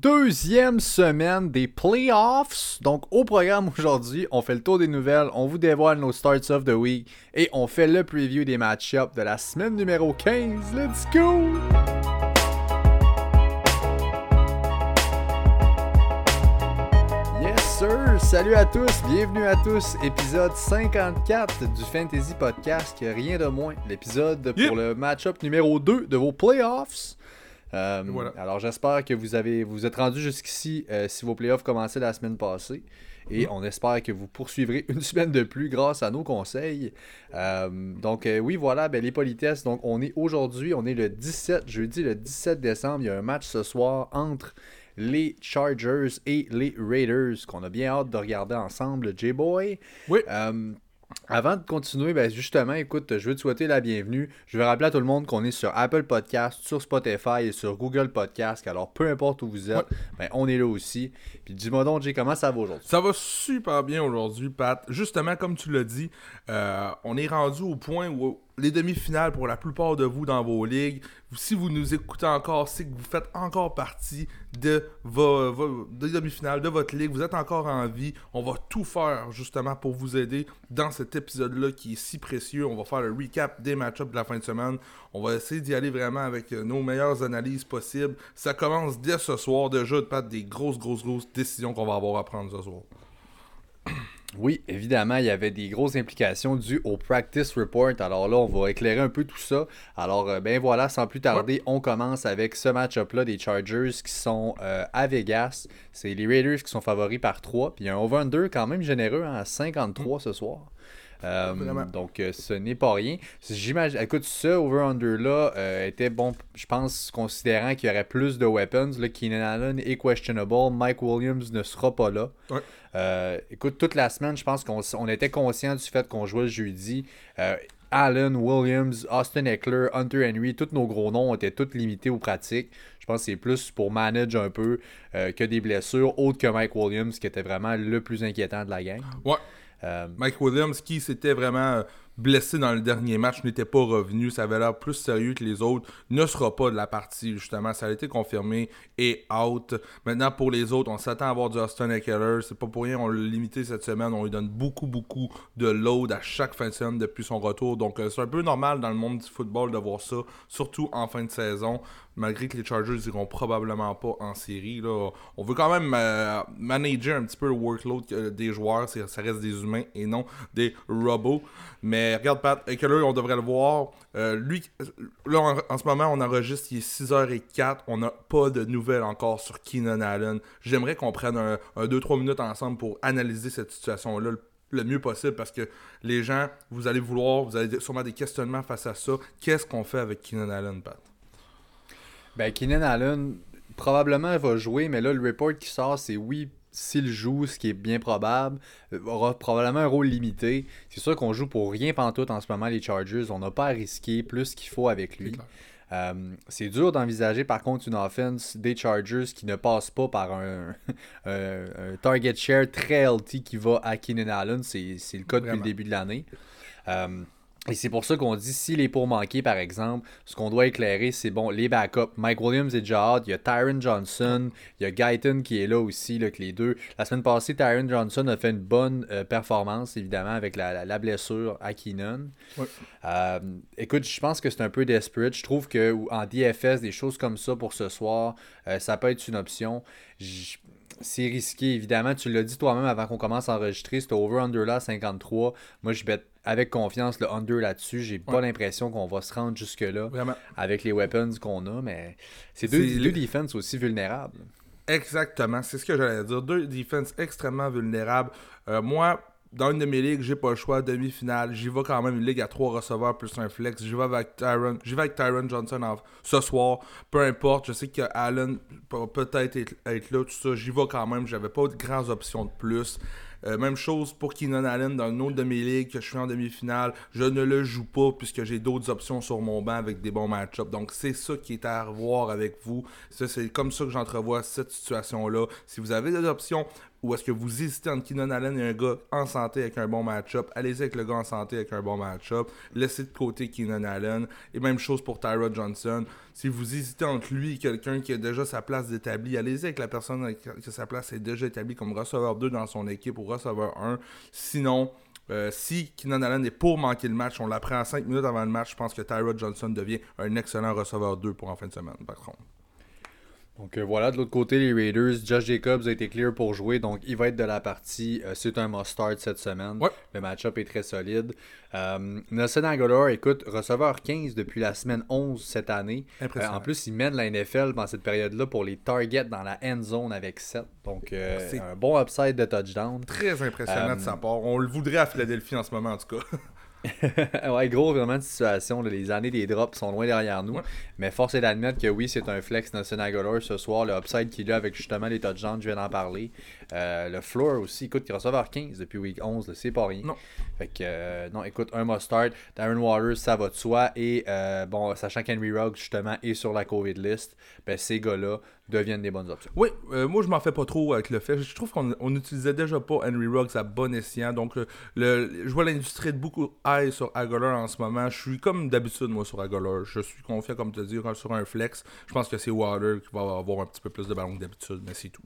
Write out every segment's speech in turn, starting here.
Deuxième semaine des playoffs. Donc, au programme aujourd'hui, on fait le tour des nouvelles, on vous dévoile nos starts of the week et on fait le preview des match-ups de la semaine numéro 15. Let's go! Yes, sir! Salut à tous, bienvenue à tous. Épisode 54 du Fantasy Podcast, qui rien de moins. L'épisode Yep. pour le match-up numéro 2 de vos playoffs. Euh, Voilà. Alors j'espère que vous avez vous êtes rendu jusqu'ici euh, si vos playoffs commençaient la semaine passée. Et on espère que vous poursuivrez une semaine de plus grâce à nos conseils. Euh, donc oui, voilà, ben, les politesses. Donc on est aujourd'hui, on est le 17, jeudi le 17 décembre. Il y a un match ce soir entre les Chargers et les Raiders qu'on a bien hâte de regarder ensemble, J-Boy. Oui. Avant de continuer, ben justement, écoute, je veux te souhaiter la bienvenue. Je veux rappeler à tout le monde qu'on est sur Apple Podcast, sur Spotify et sur Google Podcast. Alors, peu importe où vous êtes, ben, on est là aussi. Puis dis-moi donc, Jay, comment ça va aujourd'hui? Ça va super bien aujourd'hui, Pat. Justement, comme tu l'as dit, euh, on est rendu au point où les demi-finales, pour la plupart de vous dans vos ligues, si vous nous écoutez encore, c'est que vous faites encore partie de vos, des demi-finales, de votre ligue. Vous êtes encore en vie. On va tout faire justement pour vous aider dans cet épisode-là qui est si précieux. On va faire le recap des match-ups de la fin de semaine. On va essayer d'y aller vraiment avec euh, nos meilleures analyses possibles. Ça commence dès ce soir déjà, Pat, des grosses, grosses, grosses décisions qu'on va avoir à prendre ce soir. Oui, évidemment, il y avait des grosses implications dues au practice report. Alors là, on va éclairer un peu tout ça. Alors, euh, ben voilà, sans plus tarder, on commence avec ce match-up-là des Chargers qui sont euh, à Vegas. C'est les Raiders qui sont favoris par 3. Puis il y a un over-under quand même généreux hein, à 53 ce soir. Euh, donc, euh, ce n'est pas rien. J'imagine, écoute, ce over-under-là euh, était bon, je pense, considérant qu'il y aurait plus de weapons. Là, Keenan Allen est questionable. Mike Williams ne sera pas là. Ouais. Euh, écoute, toute la semaine, je pense qu'on on était conscient du fait qu'on jouait le jeudi. Euh, Allen, Williams, Austin Eckler, Hunter Henry, tous nos gros noms étaient tous limités aux pratiques. Je pense que c'est plus pour manager un peu euh, que des blessures, autres que Mike Williams, qui était vraiment le plus inquiétant de la gang. Ouais. Mike Williams, qui s'était vraiment blessé dans le dernier match, n'était pas revenu. Ça avait l'air plus sérieux que les autres. Ne sera pas de la partie, justement. Ça a été confirmé et out. Maintenant, pour les autres, on s'attend à avoir du Austin Eckler. C'est pas pour rien, on l'a limité cette semaine. On lui donne beaucoup, beaucoup de load à chaque fin de semaine depuis son retour. Donc, euh, c'est un peu normal dans le monde du football de voir ça, surtout en fin de saison. Malgré que les Chargers iront probablement pas en série. Là. On veut quand même euh, manager un petit peu le workload euh, des joueurs. Ça reste des humains et non des robots. Mais regarde, Pat, Eckler, on devrait le voir. Euh, lui, là, en, ce moment, on enregistre, il est 6h04. On n'a pas de nouvelles encore sur Keenan Allen. J'aimerais qu'on prenne un, 2-3 minutes ensemble pour analyser cette situation-là le- le mieux possible parce que les gens, vous allez vouloir, vous avez sûrement des questionnements face à ça. Qu'est-ce qu'on fait avec Keenan Allen, Pat? Ben, Keenan Allen, probablement va jouer, mais là, le report qui sort, c'est oui, s'il joue, ce qui est bien probable, aura probablement un rôle limité. C'est sûr qu'on joue pour rien pantoute en ce moment, les Chargers. On n'a pas à risquer plus qu'il faut avec lui. clair. Euh, c'est dur d'envisager par contre une offense des Chargers qui ne passe pas par un, un- un target share très healthy qui va à Keenan Allen. C'est c'est le cas depuis Vraiment. le début de l'année. Euh, et c'est pour ça qu'on dit s'il est pour manquer, par exemple, ce qu'on doit éclairer, c'est bon, les backups. Mike Williams est déjà out, il y a Tyron Johnson, il y a Guyton qui est là aussi, là, que les deux. La semaine passée, Tyron Johnson a fait une bonne euh, performance, évidemment, avec la, la- la blessure à Keenan. Ouais. Euh, écoute, je pense que c'est un peu desperate. Je trouve que en DFS, des choses comme ça pour ce soir, euh, ça peut être une option. J- C'est risqué, évidemment. Tu l'as dit toi-même avant qu'on commence à enregistrer. Ce over-under là, 53. Moi, je bête avec confiance le under là-dessus. J'ai pas l'impression qu'on va se rendre jusque-là Vraiment. avec les weapons qu'on a, mais c'est deux, C'est deux le- defenses aussi vulnérables. Exactement, c'est ce que j'allais dire. Deux defenses extrêmement vulnérables. Euh, moi, dans une de mes ligues, j'ai pas le choix. Demi-finale, j'y vais quand même une ligue à trois receveurs plus un flex. J'y vais avec Tyron, j'y vais avec Tyron Johnson en- ce soir. Peu importe, je sais que Allen peut peut-être être, être là, tout ça. J'y vais quand même. J'avais pas de grandes options de plus. Euh, même chose pour Keenan Allen dans une autre de mes que je suis en demi-finale. Je ne le joue pas puisque j'ai d'autres options sur mon banc avec des bons match-ups. Donc c'est ça qui est à revoir avec vous. C'est comme ça que j'entrevois cette situation-là. Si vous avez des options, ou est-ce que vous hésitez entre Keenan Allen et un gars en santé avec un bon match-up? Allez-y avec le gars en santé avec un bon match-up. Laissez de côté Keenan Allen. Et même chose pour Tyra Johnson. Si vous hésitez entre lui et quelqu'un qui a déjà sa place d'établi, allez-y avec la personne qui a sa place est déjà établie comme receveur 2 dans son équipe ou receveur 1. Sinon, euh, si Keenan Allen est pour manquer le match, on l'apprend à 5 minutes avant le match, je pense que Tyra Johnson devient un excellent receveur 2 pour en fin de semaine, par contre. Donc euh, voilà, de l'autre côté, les Raiders, Josh Jacobs a été clear pour jouer, donc il va être de la partie. Euh, c'est un must-start cette semaine. Le match-up est très solide. Euh, Nelson Aguilar, écoute, receveur 15 depuis la semaine 11 cette année. en plus, il mène la NFL dans cette période-là pour les targets dans la end zone avec 7. Donc c'est un bon upside de touchdown. Très impressionnant de sa part. On le voudrait à Philadelphie en ce moment, en tout cas. ouais, gros, vraiment de situation. les années des drops sont loin derrière nous. Mais force est d'admettre que oui, c'est un flex National Goller ce soir. Le upside qu'il a avec justement les touchdowns, je viens d'en parler. Euh, le floor aussi, écoute, il receveur 15 depuis week 11, c'est pas rien. Non. Fait que, euh, non, écoute, un must start. Darren Waters, ça va de soi. Et euh, bon, sachant qu'Henry Ruggs, justement, est sur la COVID list, ben, ces gars-là deviennent des bonnes options. Oui, moi, je m'en fais pas trop avec le fait. Je trouve qu'on n'utilisait déjà pas Henry Ruggs à bon escient. Donc, le, je vois l'industrie de beaucoup high sur Aguilar en ce moment. Je suis comme d'habitude, moi, sur Aguilar. Je suis confiant, comme te dire, sur un flex. Je pense que c'est Water qui va avoir un petit peu plus de ballon que d'habitude, mais c'est tout.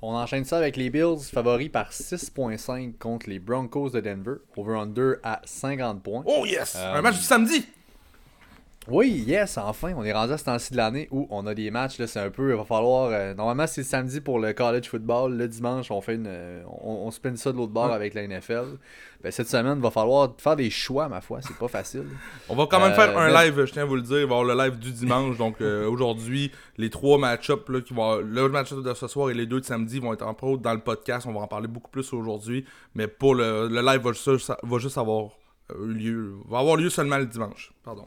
On enchaîne ça avec les Bills, favoris par 6.5 contre les Broncos de Denver. Over-under à 50 points. Oh yes! un match du samedi! Oui, yes, enfin, on est rendu à ce temps-ci de l'année où on a des matchs. Là, c'est un peu, il va falloir. Euh, normalement, c'est samedi pour le college football. Le dimanche, on fait une, euh, on, spin ça de l'autre bord avec la NFL. Ben, cette semaine, il va falloir faire des choix, ma foi. C'est pas facile. on va quand même faire un euh, live, je tiens à vous le dire. Il va y avoir le live du dimanche. Donc aujourd'hui, les trois match-ups qui vont. Le match-up de ce soir et les deux de samedi vont être en pro dans le podcast. On va en parler beaucoup plus aujourd'hui. Mais pour le, le live va juste, va juste avoir lieu. Va avoir lieu seulement le dimanche. Pardon.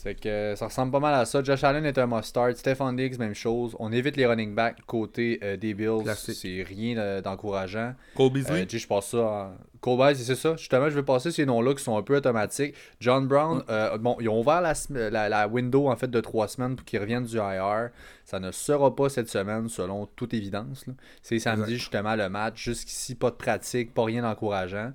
C'est que ça ressemble pas mal à ça. Josh Allen est un must-start. Stephen Diggs, même chose. On évite les running backs côté euh, des Bills. C'est rien d'encourageant. Cole Beasley? Euh, je passe ça Cole Beasley, c'est ça. Justement, je vais passer ces noms-là qui sont un peu automatiques. John Brown, euh, bon, ils ont ouvert la, la, window en fait de trois semaines pour qu'ils reviennent du IR. Ça ne sera pas cette semaine, selon toute évidence. C'est samedi, justement, le match. Jusqu'ici, pas de pratique, pas rien d'encourageant.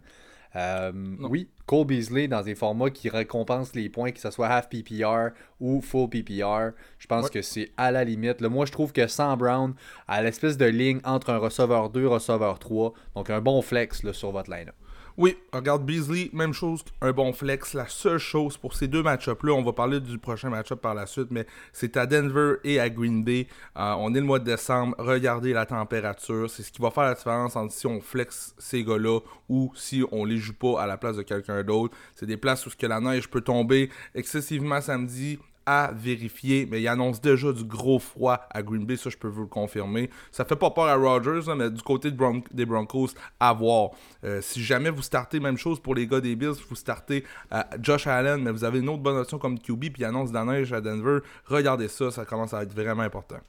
Euh, oui, Cole Beasley dans des formats qui récompensent les points, que ce soit half PPR ou full PPR. Je pense que c'est à la limite. moi, je trouve que sans Brown, à l'espèce de ligne entre un receveur 2 receveur 3, donc un bon flex sur votre line-up. Oui, regarde Beasley, même chose, un bon flex. La seule chose pour ces deux match-ups-là, on va parler du prochain match-up par la suite, mais c'est à Denver et à Green Bay. Euh, on est le mois de décembre, regardez la température. C'est ce qui va faire la différence entre si on flex ces gars-là ou si on les joue pas à la place de quelqu'un d'autre. C'est des places où que la neige peut tomber excessivement samedi, à vérifier, mais il annonce déjà du gros froid à Green Bay, ça je peux vous le confirmer. Ça fait pas peur à Rodgers, mais du côté des Broncos, à voir. Euh, si jamais vous startez, même chose pour les gars des Bills, vous startez à Josh Allen, mais vous avez une autre bonne option comme QB, puis il annonce de la neige à Denver, regardez ça, ça commence à être vraiment important.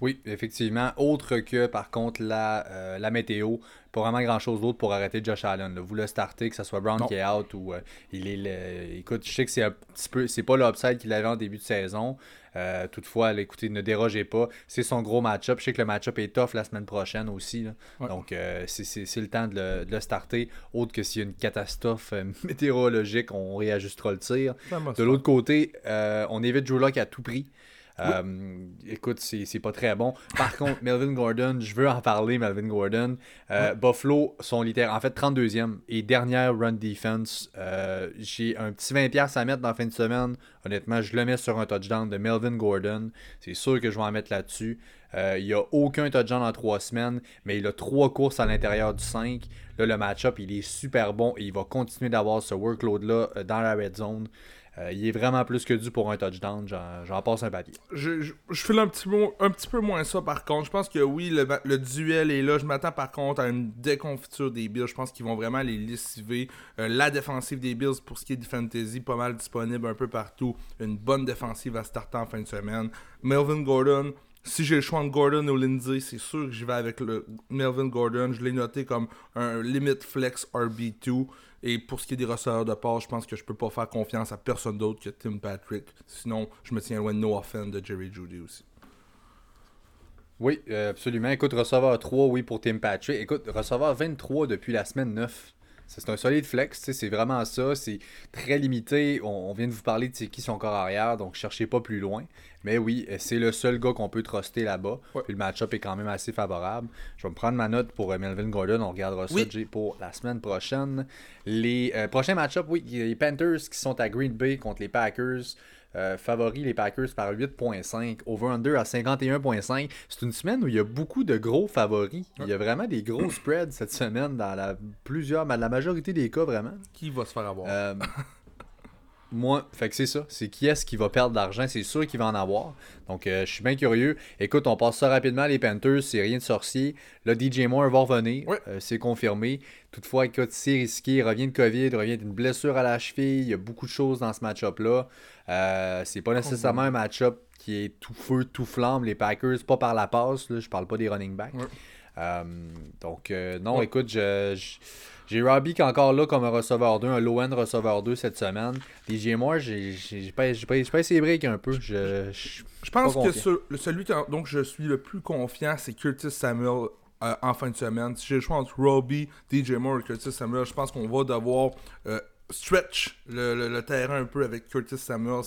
Oui, effectivement. Autre que, par contre, la, euh, la météo. Pas vraiment grand-chose d'autre pour arrêter Josh Allen. Vous le startez, que ce soit Brown qui est out ou euh, il est... Le... Écoute, je sais que c'est un petit peu... C'est pas l'upside qu'il avait en début de saison. Euh, toutefois, écoutez, ne dérogez pas. C'est son gros match-up. Je sais que le match-up est tough la semaine prochaine aussi. Donc, c'est le temps de le, de le, starter. Autre que s'il y a une catastrophe météorologique, on réajustera le tir. De l'autre côté, on évite Drew Lock à tout prix. Euh, écoute, c'est pas très bon. Par contre, Melvin Gordon, je veux en parler, Melvin Gordon. Euh, Buffalo sont littéralement, en fait, 32e et dernière run defense. Euh, j'ai un petit 20$ à mettre dans la fin de semaine. Honnêtement, je le mets sur un touchdown de Melvin Gordon. C'est sûr que je vais en mettre là-dessus. il n'y a aucun touchdown en trois semaines, mais il a trois courses à l'intérieur du 5. Là, le match-up, il est super bon et il va continuer d'avoir ce workload-là dans la red zone. Euh, il est vraiment plus que dû pour un touchdown. J'en passe un papier. Je, je, fais un petit, peu moins ça par contre. Je pense que oui, le, duel est là. Je m'attends par contre à une déconfiture des Bills. Je pense qu'ils vont vraiment les lessiver. Euh, la défensive des Bills pour ce qui est du fantasy, pas mal disponible un peu partout. Une bonne défensive à starter en fin de semaine. Melvin Gordon, Si j'ai le choix entre Gordon ou Lindsay, c'est sûr que j'y vais avec le Melvin Gordon. Je l'ai noté comme un limit flex RB2. Et pour ce qui est des receveurs de passe, je pense que je peux pas faire confiance à personne d'autre que Tim Patrick. Sinon, je me tiens loin de No Offense de Jerry Judy aussi. Oui, euh, absolument. Écoute, receveur 3, oui, pour Tim Patrick. Écoute, receveur 23 depuis la semaine 9. C'est un solide flex, c'est vraiment ça. C'est très limité. On, vient de vous parler de qui sont encore arrière, donc cherchez pas plus loin. Mais oui, c'est le seul gars qu'on peut truster là-bas. Puis le match-up est quand même assez favorable. Je vais me prendre ma note pour euh, Melvin Gordon. On regardera ça pour la semaine prochaine. Les euh, prochains match-up, oui, les Panthers qui sont à Green Bay contre les Packers. Euh, favoris les Packers par 8.5. Over-under à 51.5. C'est une semaine où il y a beaucoup de gros favoris. Il y a vraiment des gros spreads cette semaine dans la plusieurs, la majorité des cas vraiment. Qui va se faire avoir? Euh, Moi, fait que c'est ça. C'est qui est-ce qui va perdre de l'argent? C'est sûr qu'il va en avoir. Donc, euh, je suis bien curieux. Écoute, on passe ça rapidement. Les Panthers, c'est rien de sorcier. Là, DJ Moore va revenir. c'est confirmé. Toutefois, écoute, c'est risqué. Il revient de COVID, il revient d'une blessure à la cheville. Il y a beaucoup de choses dans ce match-up-là. Euh, c'est pas nécessairement un match-up qui est tout feu, tout flamme. Les Packers, pas par la passe. Là, je parle pas des running backs. Euh, donc, euh, non, écoute, j'ai Robbie qui est encore là comme un receveur 2, un low-end receveur 2 cette semaine. DJ Moore, j'ai pas, pas, essayé break un peu. Je, je, pense que celui dont je suis le plus confiant, c'est Curtis Samuel en fin de semaine. Si j'ai le choix entre Robbie, DJ Moore et Curtis Samuel, je pense qu'on va devoir stretch le, terrain un peu avec Curtis Samuel.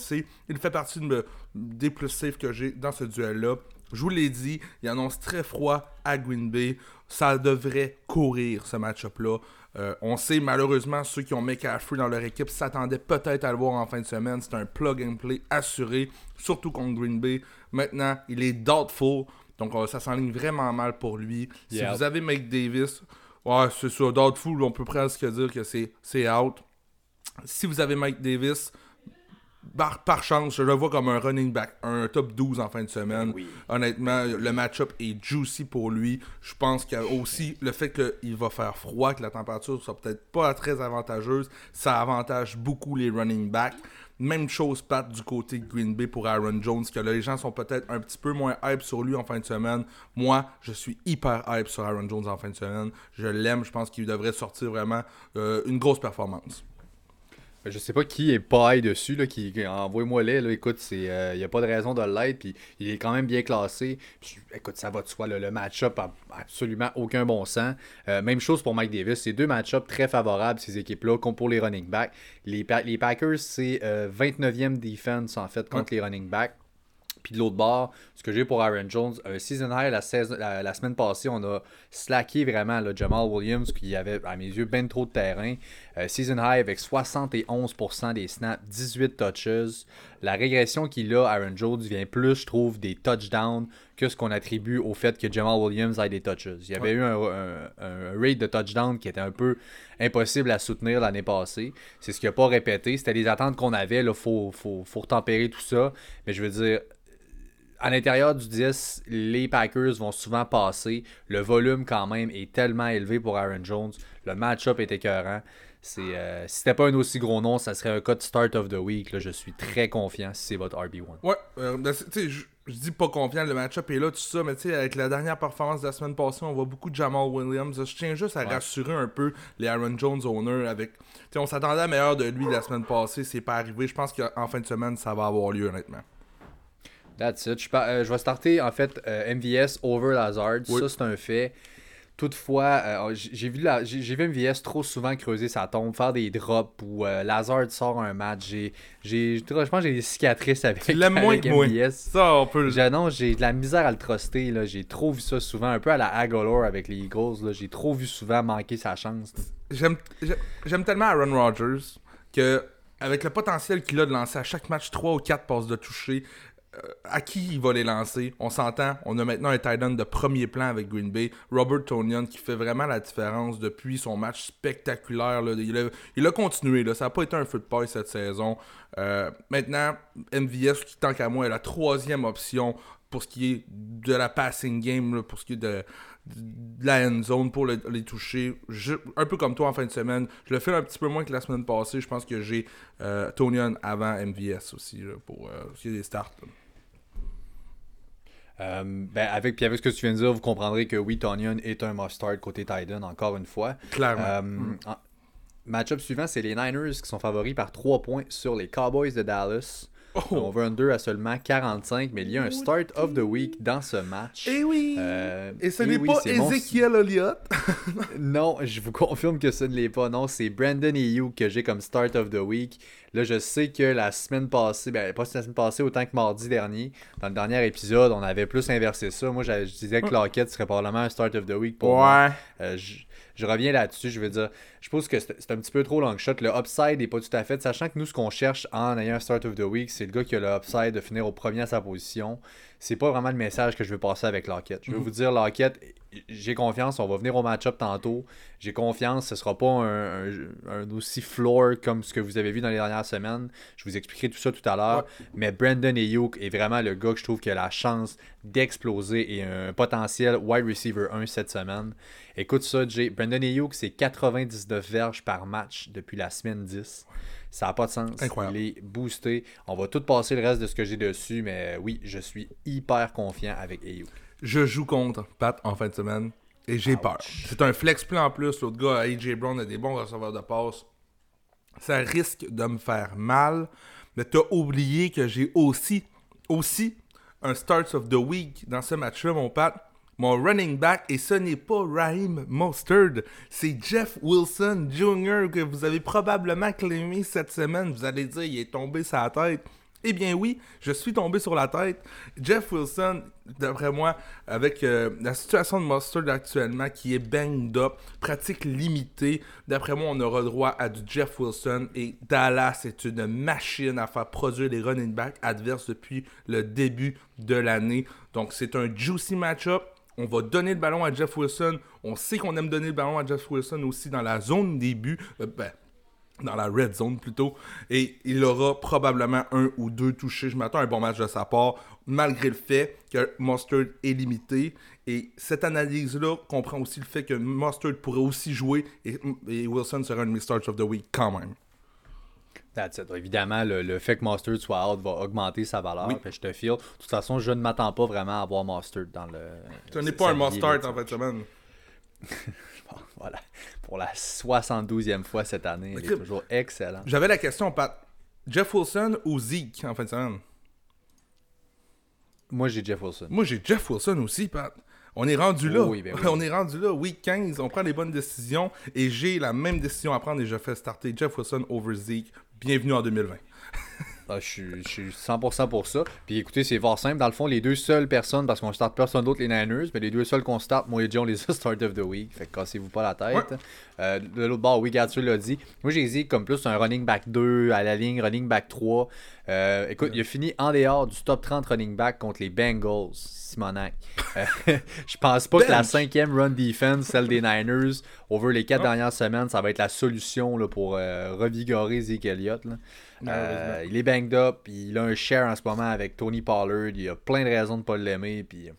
il fait partie de, des plus safe que j'ai dans ce duel-là. Je vous l'ai dit, il annonce très froid à Green Bay. Ça devrait courir ce match-up-là. Euh, on sait malheureusement ceux qui ont McCaffrey dans leur équipe s'attendaient peut-être à le voir en fin de semaine. C'est un plug and play assuré, surtout contre Green Bay. Maintenant, il est doubtful. Donc euh, ça s'enligne vraiment mal pour lui. Si vous avez Mike Davis, ouais, c'est ça, doubtful, on peut presque dire que c'est out si vous avez Mike Davis, par, chance, je le vois comme un running back, un top 12 en fin de semaine. Honnêtement, le match-up est juicy pour lui. Je pense qu'il aussi le fait qu'il va faire froid, que la température soit peut-être pas très avantageuse, ça avantage beaucoup les running backs. Même chose, Pat, du côté de Green Bay pour Aaron Jones, que les gens sont peut-être un petit peu moins hype sur lui en fin de semaine. Moi, je suis hyper hype sur Aaron Jones en fin de semaine. Je l'aime, je pense qu'il devrait sortir vraiment euh, une grosse performance. Je sais pas qui est paille dessus, là, qui, envoie-moi les, là, écoute, il n'y euh, a pas de raison de l'être, puis il est quand même bien classé. écoute, ça va de soi, le match-up a absolument aucun bon sens. Euh, même chose pour Mike Davis, c'est deux match-up très favorables, ces équipes-là, comme pour les running backs. Les, les Packers, c'est 29e euh, defense, en fait, contre les running backs. Puis de l'autre bord, ce que j'ai pour Aaron Jones, un season high la, semaine passée, on a slacké vraiment le Jamal Williams qui avait, à mes yeux, bien trop de terrain. Euh, season high avec 71% des snaps, 18 touches. La régression qu'il a, Aaron Jones, vient plus, je trouve, des touchdowns que ce qu'on attribue au fait que Jamal Williams ait des touches. Il y avait eu un, rate de touchdown qui était un peu impossible à soutenir l'année passée. C'est ce qu'il n'a pas répété. C'était les attentes qu'on avait. Il faut, faut, faut retempérer tout ça. Mais je veux dire, à l'intérieur du 10, les Packers vont souvent passer. Le volume, quand même, est tellement élevé pour Aaron Jones. Le match-up est écœurant. C'est, euh, si c'était pas un aussi gros nom, ça serait un code start of the week. Là, je suis très confiant si c'est votre RB1. Ouais, euh, ben, je, je dis pas confiant, le match-up est là, tout ça, mais avec la dernière performance de la semaine passée, on voit beaucoup de Jamal Williams. Je tiens juste à rassurer un peu les Aaron Jones owners avec. on s'attendait à meilleur de lui la semaine passée, c'est pas arrivé. Je pense qu'en fin de semaine, ça va avoir lieu, honnêtement. That's it. Je, euh, je vais starter en fait euh, MVS over Lazard. Ça, c'est un fait. Toutefois, euh, j'ai vu, la, j'ai, vu MVS trop souvent creuser sa tombe, faire des drops où Lazard sort un match. J'ai, j'ai, je pense que j'ai des cicatrices avec, tu avec MVS. Ça, on peut Non, j'ai de la misère à le truster. Là. J'ai trop vu ça souvent, un peu à la Agolor avec les Eagles. Là. J'ai trop vu souvent manquer sa chance. J'aime, j'aime tellement Aaron Rodgers que avec le potentiel qu'il a de lancer à chaque match 3 ou 4 passes de toucher, à qui il va les lancer? On s'entend, on a maintenant un tight end de premier plan avec Green Bay, Robert Tonian, qui fait vraiment la différence depuis son match spectaculaire. Il, a, continué, là. ça n'a pas été un feu cette saison. Euh, maintenant, MVS, qui tant qu'à moi est la troisième option pour ce qui est de la passing game, pour ce qui est de, la end zone pour les toucher. un peu comme toi en fin de semaine. Je le fais un petit peu moins que la semaine passée. Je pense que j'ai euh, avant MVS aussi pour ce qui est des starts. Euh, ben avec, puis avec ce que tu viens de dire, vous comprendrez que oui, Tonyan est un must-start côté Titan, encore une fois. Clairement. Euh, Mm. Match-up suivant, c'est les Niners qui sont favoris par 3 points sur les Cowboys de Dallas. Oh. On veut un 2 à seulement 45, mais il y a un start of the week dans ce match. Eh oui! Euh, Et ce eh n'est oui, pas c'est mon- Ezekiel Elliott. Non, je vous confirme que ce ne l'est pas. Non, c'est Brandon Ayuk que j'ai comme start of the week. Là, je sais que la semaine passée, ben pas la semaine passée, autant que mardi dernier, dans le dernier épisode, on avait plus inversé ça. Moi, je disais que Lockett serait probablement un start of the week pour moi. Euh, je, je reviens là-dessus. Je veux dire, je pense que c'est un petit peu trop long shot. Le upside n'est pas tout à fait. Sachant que nous, ce qu'on cherche en ayant un start of the week, c'est le gars qui a le upside de finir au premier à sa position. C'est pas vraiment le message que je veux passer avec Lockett. Je veux vous dire, Lockett, j'ai confiance. On va venir au match-up tantôt. J'ai confiance. Ce sera pas un, un- un aussi floor comme ce que vous avez vu dans les dernières semaines. Je vous expliquerai tout ça tout à l'heure. Mais Brandon Ayuk est vraiment le gars que je trouve qui a la chance d'exploser et un potentiel wide receiver 1 cette semaine. Écoute ça, Jay. Brandon Ayuk, c'est 99 verges par match depuis la semaine 10. Ça n'a pas de sens. Incroyable. Il est boosté. On va tout passer le reste de ce que j'ai dessus, mais oui, je suis hyper confiant avec Ayuk. Je joue contre Pat en fin de semaine et j'ai peur. C'est un flex plus en plus. L'autre gars, AJ Brown, a des bons receveurs de passe. Ça risque de me faire mal. Mais t'as oublié que j'ai aussi, aussi un Starts of the Week dans ce match-là, mon Pat. Mon running back, et ce n'est pas Raheem Mostert, c'est Jeff Wilson Jr. que vous avez probablement claimé cette semaine. Vous allez dire, il est tombé la tête. Eh bien oui, je suis tombé sur la tête. Jeff Wilson, d'après moi, avec euh, la situation de Mustard actuellement qui est banged up, pratique limitée, d'après moi, on aura droit à du Jeff Wilson et Dallas est une machine à faire produire les running backs adverses depuis le début de l'année. Donc c'est un juicy match-up. On va donner le ballon à Jeff Wilson. On sait qu'on aime donner le ballon à Jeff Wilson aussi dans la zone début. Euh, ben, dans la red zone plutôt. Et il aura probablement un ou deux touchés. Je m'attends à un bon match de sa part, malgré le fait que Mustard est limité. Et cette analyse-là comprend aussi le fait que Mustard pourrait aussi jouer et, Wilson sera un starts of the week quand même. That's it. Évidemment, le, le fait que Mustard soit out va augmenter sa valeur. Oui. Fait je te file. De toute façon, je ne m'attends pas vraiment à avoir Mustard dans le. N'est c'est- pas un ça must vient, start là, en fin de semaine. Bon, voilà. Pour la 72e fois cette année, il est toujours excellent. J'avais la question, Pat. Jeff Wilson ou Zeke en fin de semaine? Moi, j'ai Jeff Wilson. Moi, j'ai Jeff Wilson aussi, Pat. On est rendu là. Oh oui, ben oui. On est rendu là. Week 15, on prend les bonnes décisions. Et j'ai la même décision à prendre et je fais starter Jeff Wilson over Zeke. Bienvenue en 2020. Ah, je, suis, je suis 100% pour ça. Puis écoutez, c'est fort simple. Dans le fond, les deux seules personnes, parce qu'on ne starte personne d'autre, les Niners, mais les deux seuls qu'on starte, moi et John, les a start of the week. Fait que cassez-vous pas la tête. Euh, de l'autre bord, oui, Gatsu l'a dit. Moi, j'ai dit comme plus un running back 2 à la ligne, running back 3. Euh, écoute, il a fini en dehors du top 30 running back contre les Bengals, Simonac. Euh, je pense pas que la cinquième run defense, celle des Niners, over les quatre dernières semaines, ça va être la solution là, pour euh, revigorer Zeke Elliott. là. Euh, il est banged up, il a un share en ce moment avec Tony Pollard. Il a plein de raisons de ne pas l'aimer. Puis,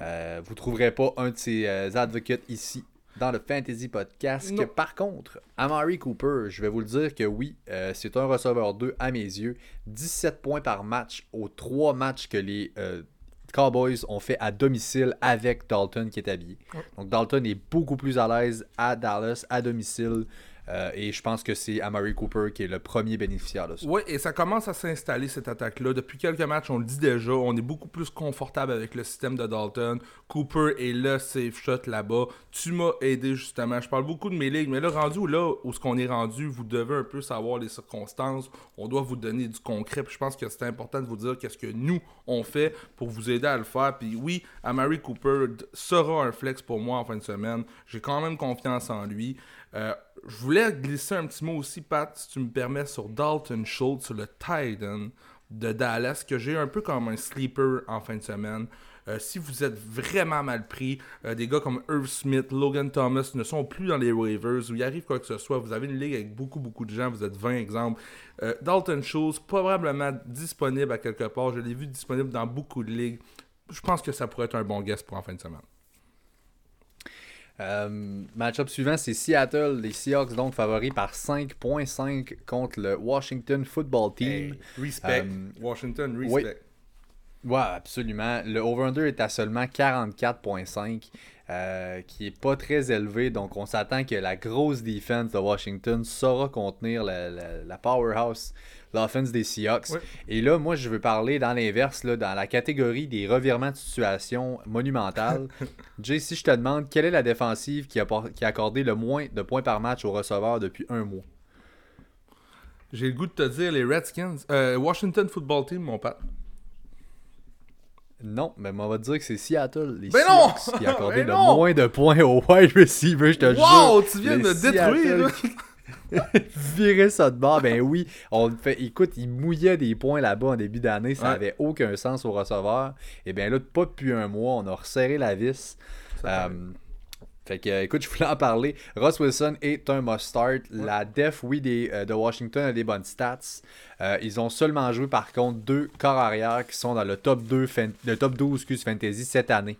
vous ne trouverez pas un de ses advocates ici dans le Fantasy Podcast. Par contre, Amari Cooper, je vais vous le dire que oui, euh, c'est un receveur 2 à mes yeux. 17 points par match aux 3 matchs que les euh, Cowboys ont fait à domicile avec Dalton qui est habillé. Donc Dalton est beaucoup plus à l'aise à Dallas, à domicile. Euh, et je pense que c'est Amari Cooper qui est le premier bénéficiaire de ça. Oui, et ça commence à s'installer cette attaque-là. Depuis quelques matchs, on le dit déjà, on est beaucoup plus confortable avec le système de Dalton. Cooper est le safe shot là-bas. Tu m'as aidé justement. Je parle beaucoup de mes ligues, mais là, rendu là où ce qu'on est rendu, vous devez un peu savoir les circonstances. On doit vous donner du concret. Puis je pense que c'est important de vous dire qu'est-ce que nous on fait pour vous aider à le faire. Puis oui, Amari Cooper sera un flex pour moi en fin de semaine. J'ai quand même confiance en lui. Euh, je voulais glisser un petit mot aussi, Pat, si tu me permets, sur Dalton Schultz, sur le Titan de Dallas, que j'ai un peu comme un sleeper en fin de semaine. Euh, si vous êtes vraiment mal pris, euh, des gars comme Irv Smith, Logan Thomas ne sont plus dans les waivers, où il arrive quoi que ce soit, vous avez une ligue avec beaucoup, beaucoup de gens, vous êtes 20 exemples. Euh, Dalton Schultz, probablement disponible à quelque part, je l'ai vu disponible dans beaucoup de ligues. Je pense que ça pourrait être un bon guest pour en fin de semaine. Euh, match-up suivant, c'est Seattle. Les Seahawks, donc, favoris par 5.5 contre le Washington Football Team. Respect. Euh, Washington, oui. respect. Ouais, absolument. Le over-under est à seulement 44,5, euh, qui est pas très élevé. Donc, on s'attend que la grosse défense de Washington saura contenir la, la, powerhouse, l'offense des Seahawks. Et là, moi, je veux parler dans l'inverse, dans la catégorie des revirements de situation monumentales. Jay, si je te demande, quelle est la défensive qui a, qui a accordé le moins de points par match aux receveurs depuis un mois? J'ai le goût de te dire les Redskins. Euh, Washington Football Team, mon père. Non, mais on va te dire que c'est Seattle, les mais non! qui a accordé le moins de points au wide receiver, je te jure. Wow, tu viens de me détruire! Virer ça de bord, ben oui. On fait, écoute, il mouillait des points là-bas en début d'année, ça n'avait aucun sens au receveur. Et bien là, pas depuis un mois, on a resserré la vis. Fait que, écoute, je voulais en parler. Ross Wilson est un must-start. La def, oui, des, euh, de Washington a des bonnes stats. Euh, ils ont seulement joué, par contre, deux corps arrière qui sont dans le top 2, le top 12 excuse, fantasy cette année.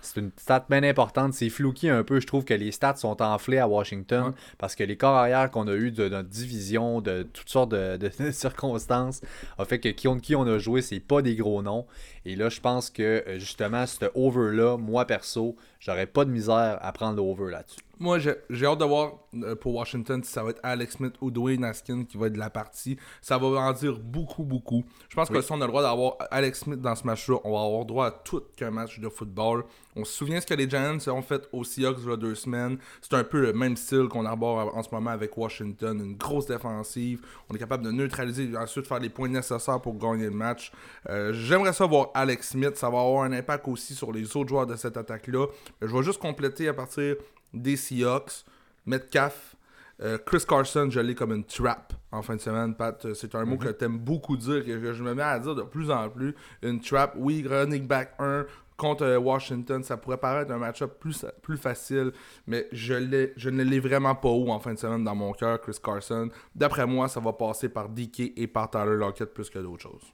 C'est une stat bien importante. C'est flouki un peu. Je trouve que les stats sont enflés à Washington parce que les corps arrière qu'on a eu de notre division, de toutes sortes de, circonstances, a fait que qui on, qui on a joué, c'est pas des gros noms. Et là, je pense que euh, justement, ce over-là, moi perso, j'aurais pas de misère à prendre l'over là-dessus. Moi, j'ai hâte de voir euh, pour Washington si ça va être Alex Smith ou Dwayne Askin qui va être de la partie. Ça va en dire beaucoup, beaucoup. Je pense que si on a le droit d'avoir Alex Smith dans ce match-là, on va avoir droit à tout qu'un match de football. On se souvient ce que les Giants ont fait aux Seahawks il y a deux semaines. C'est un peu le même style qu'on aborde en ce moment avec Washington. Une grosse défensive. On est capable de neutraliser et ensuite faire les points nécessaires pour gagner le match. Euh, j'aimerais ça voir Alex Smith. Ça va avoir un impact aussi sur les autres joueurs de cette attaque-là. Je vais juste compléter à partir des Seahawks, Metcalf, euh, Chris Carson, je l'ai comme une trap en fin de semaine, Pat. Euh, c'est un mot mhm. que tu aimes beaucoup dire, que je me mets à dire de plus en plus. Une trap, oui, running back 1 contre euh, Washington, ça pourrait paraître un match-up plus, plus facile, mais je, je ne l'ai vraiment pas haut en fin de semaine dans mon cœur, Chris Carson. D'après moi, ça va passer par DK et par Tyler Lockett plus que d'autres choses.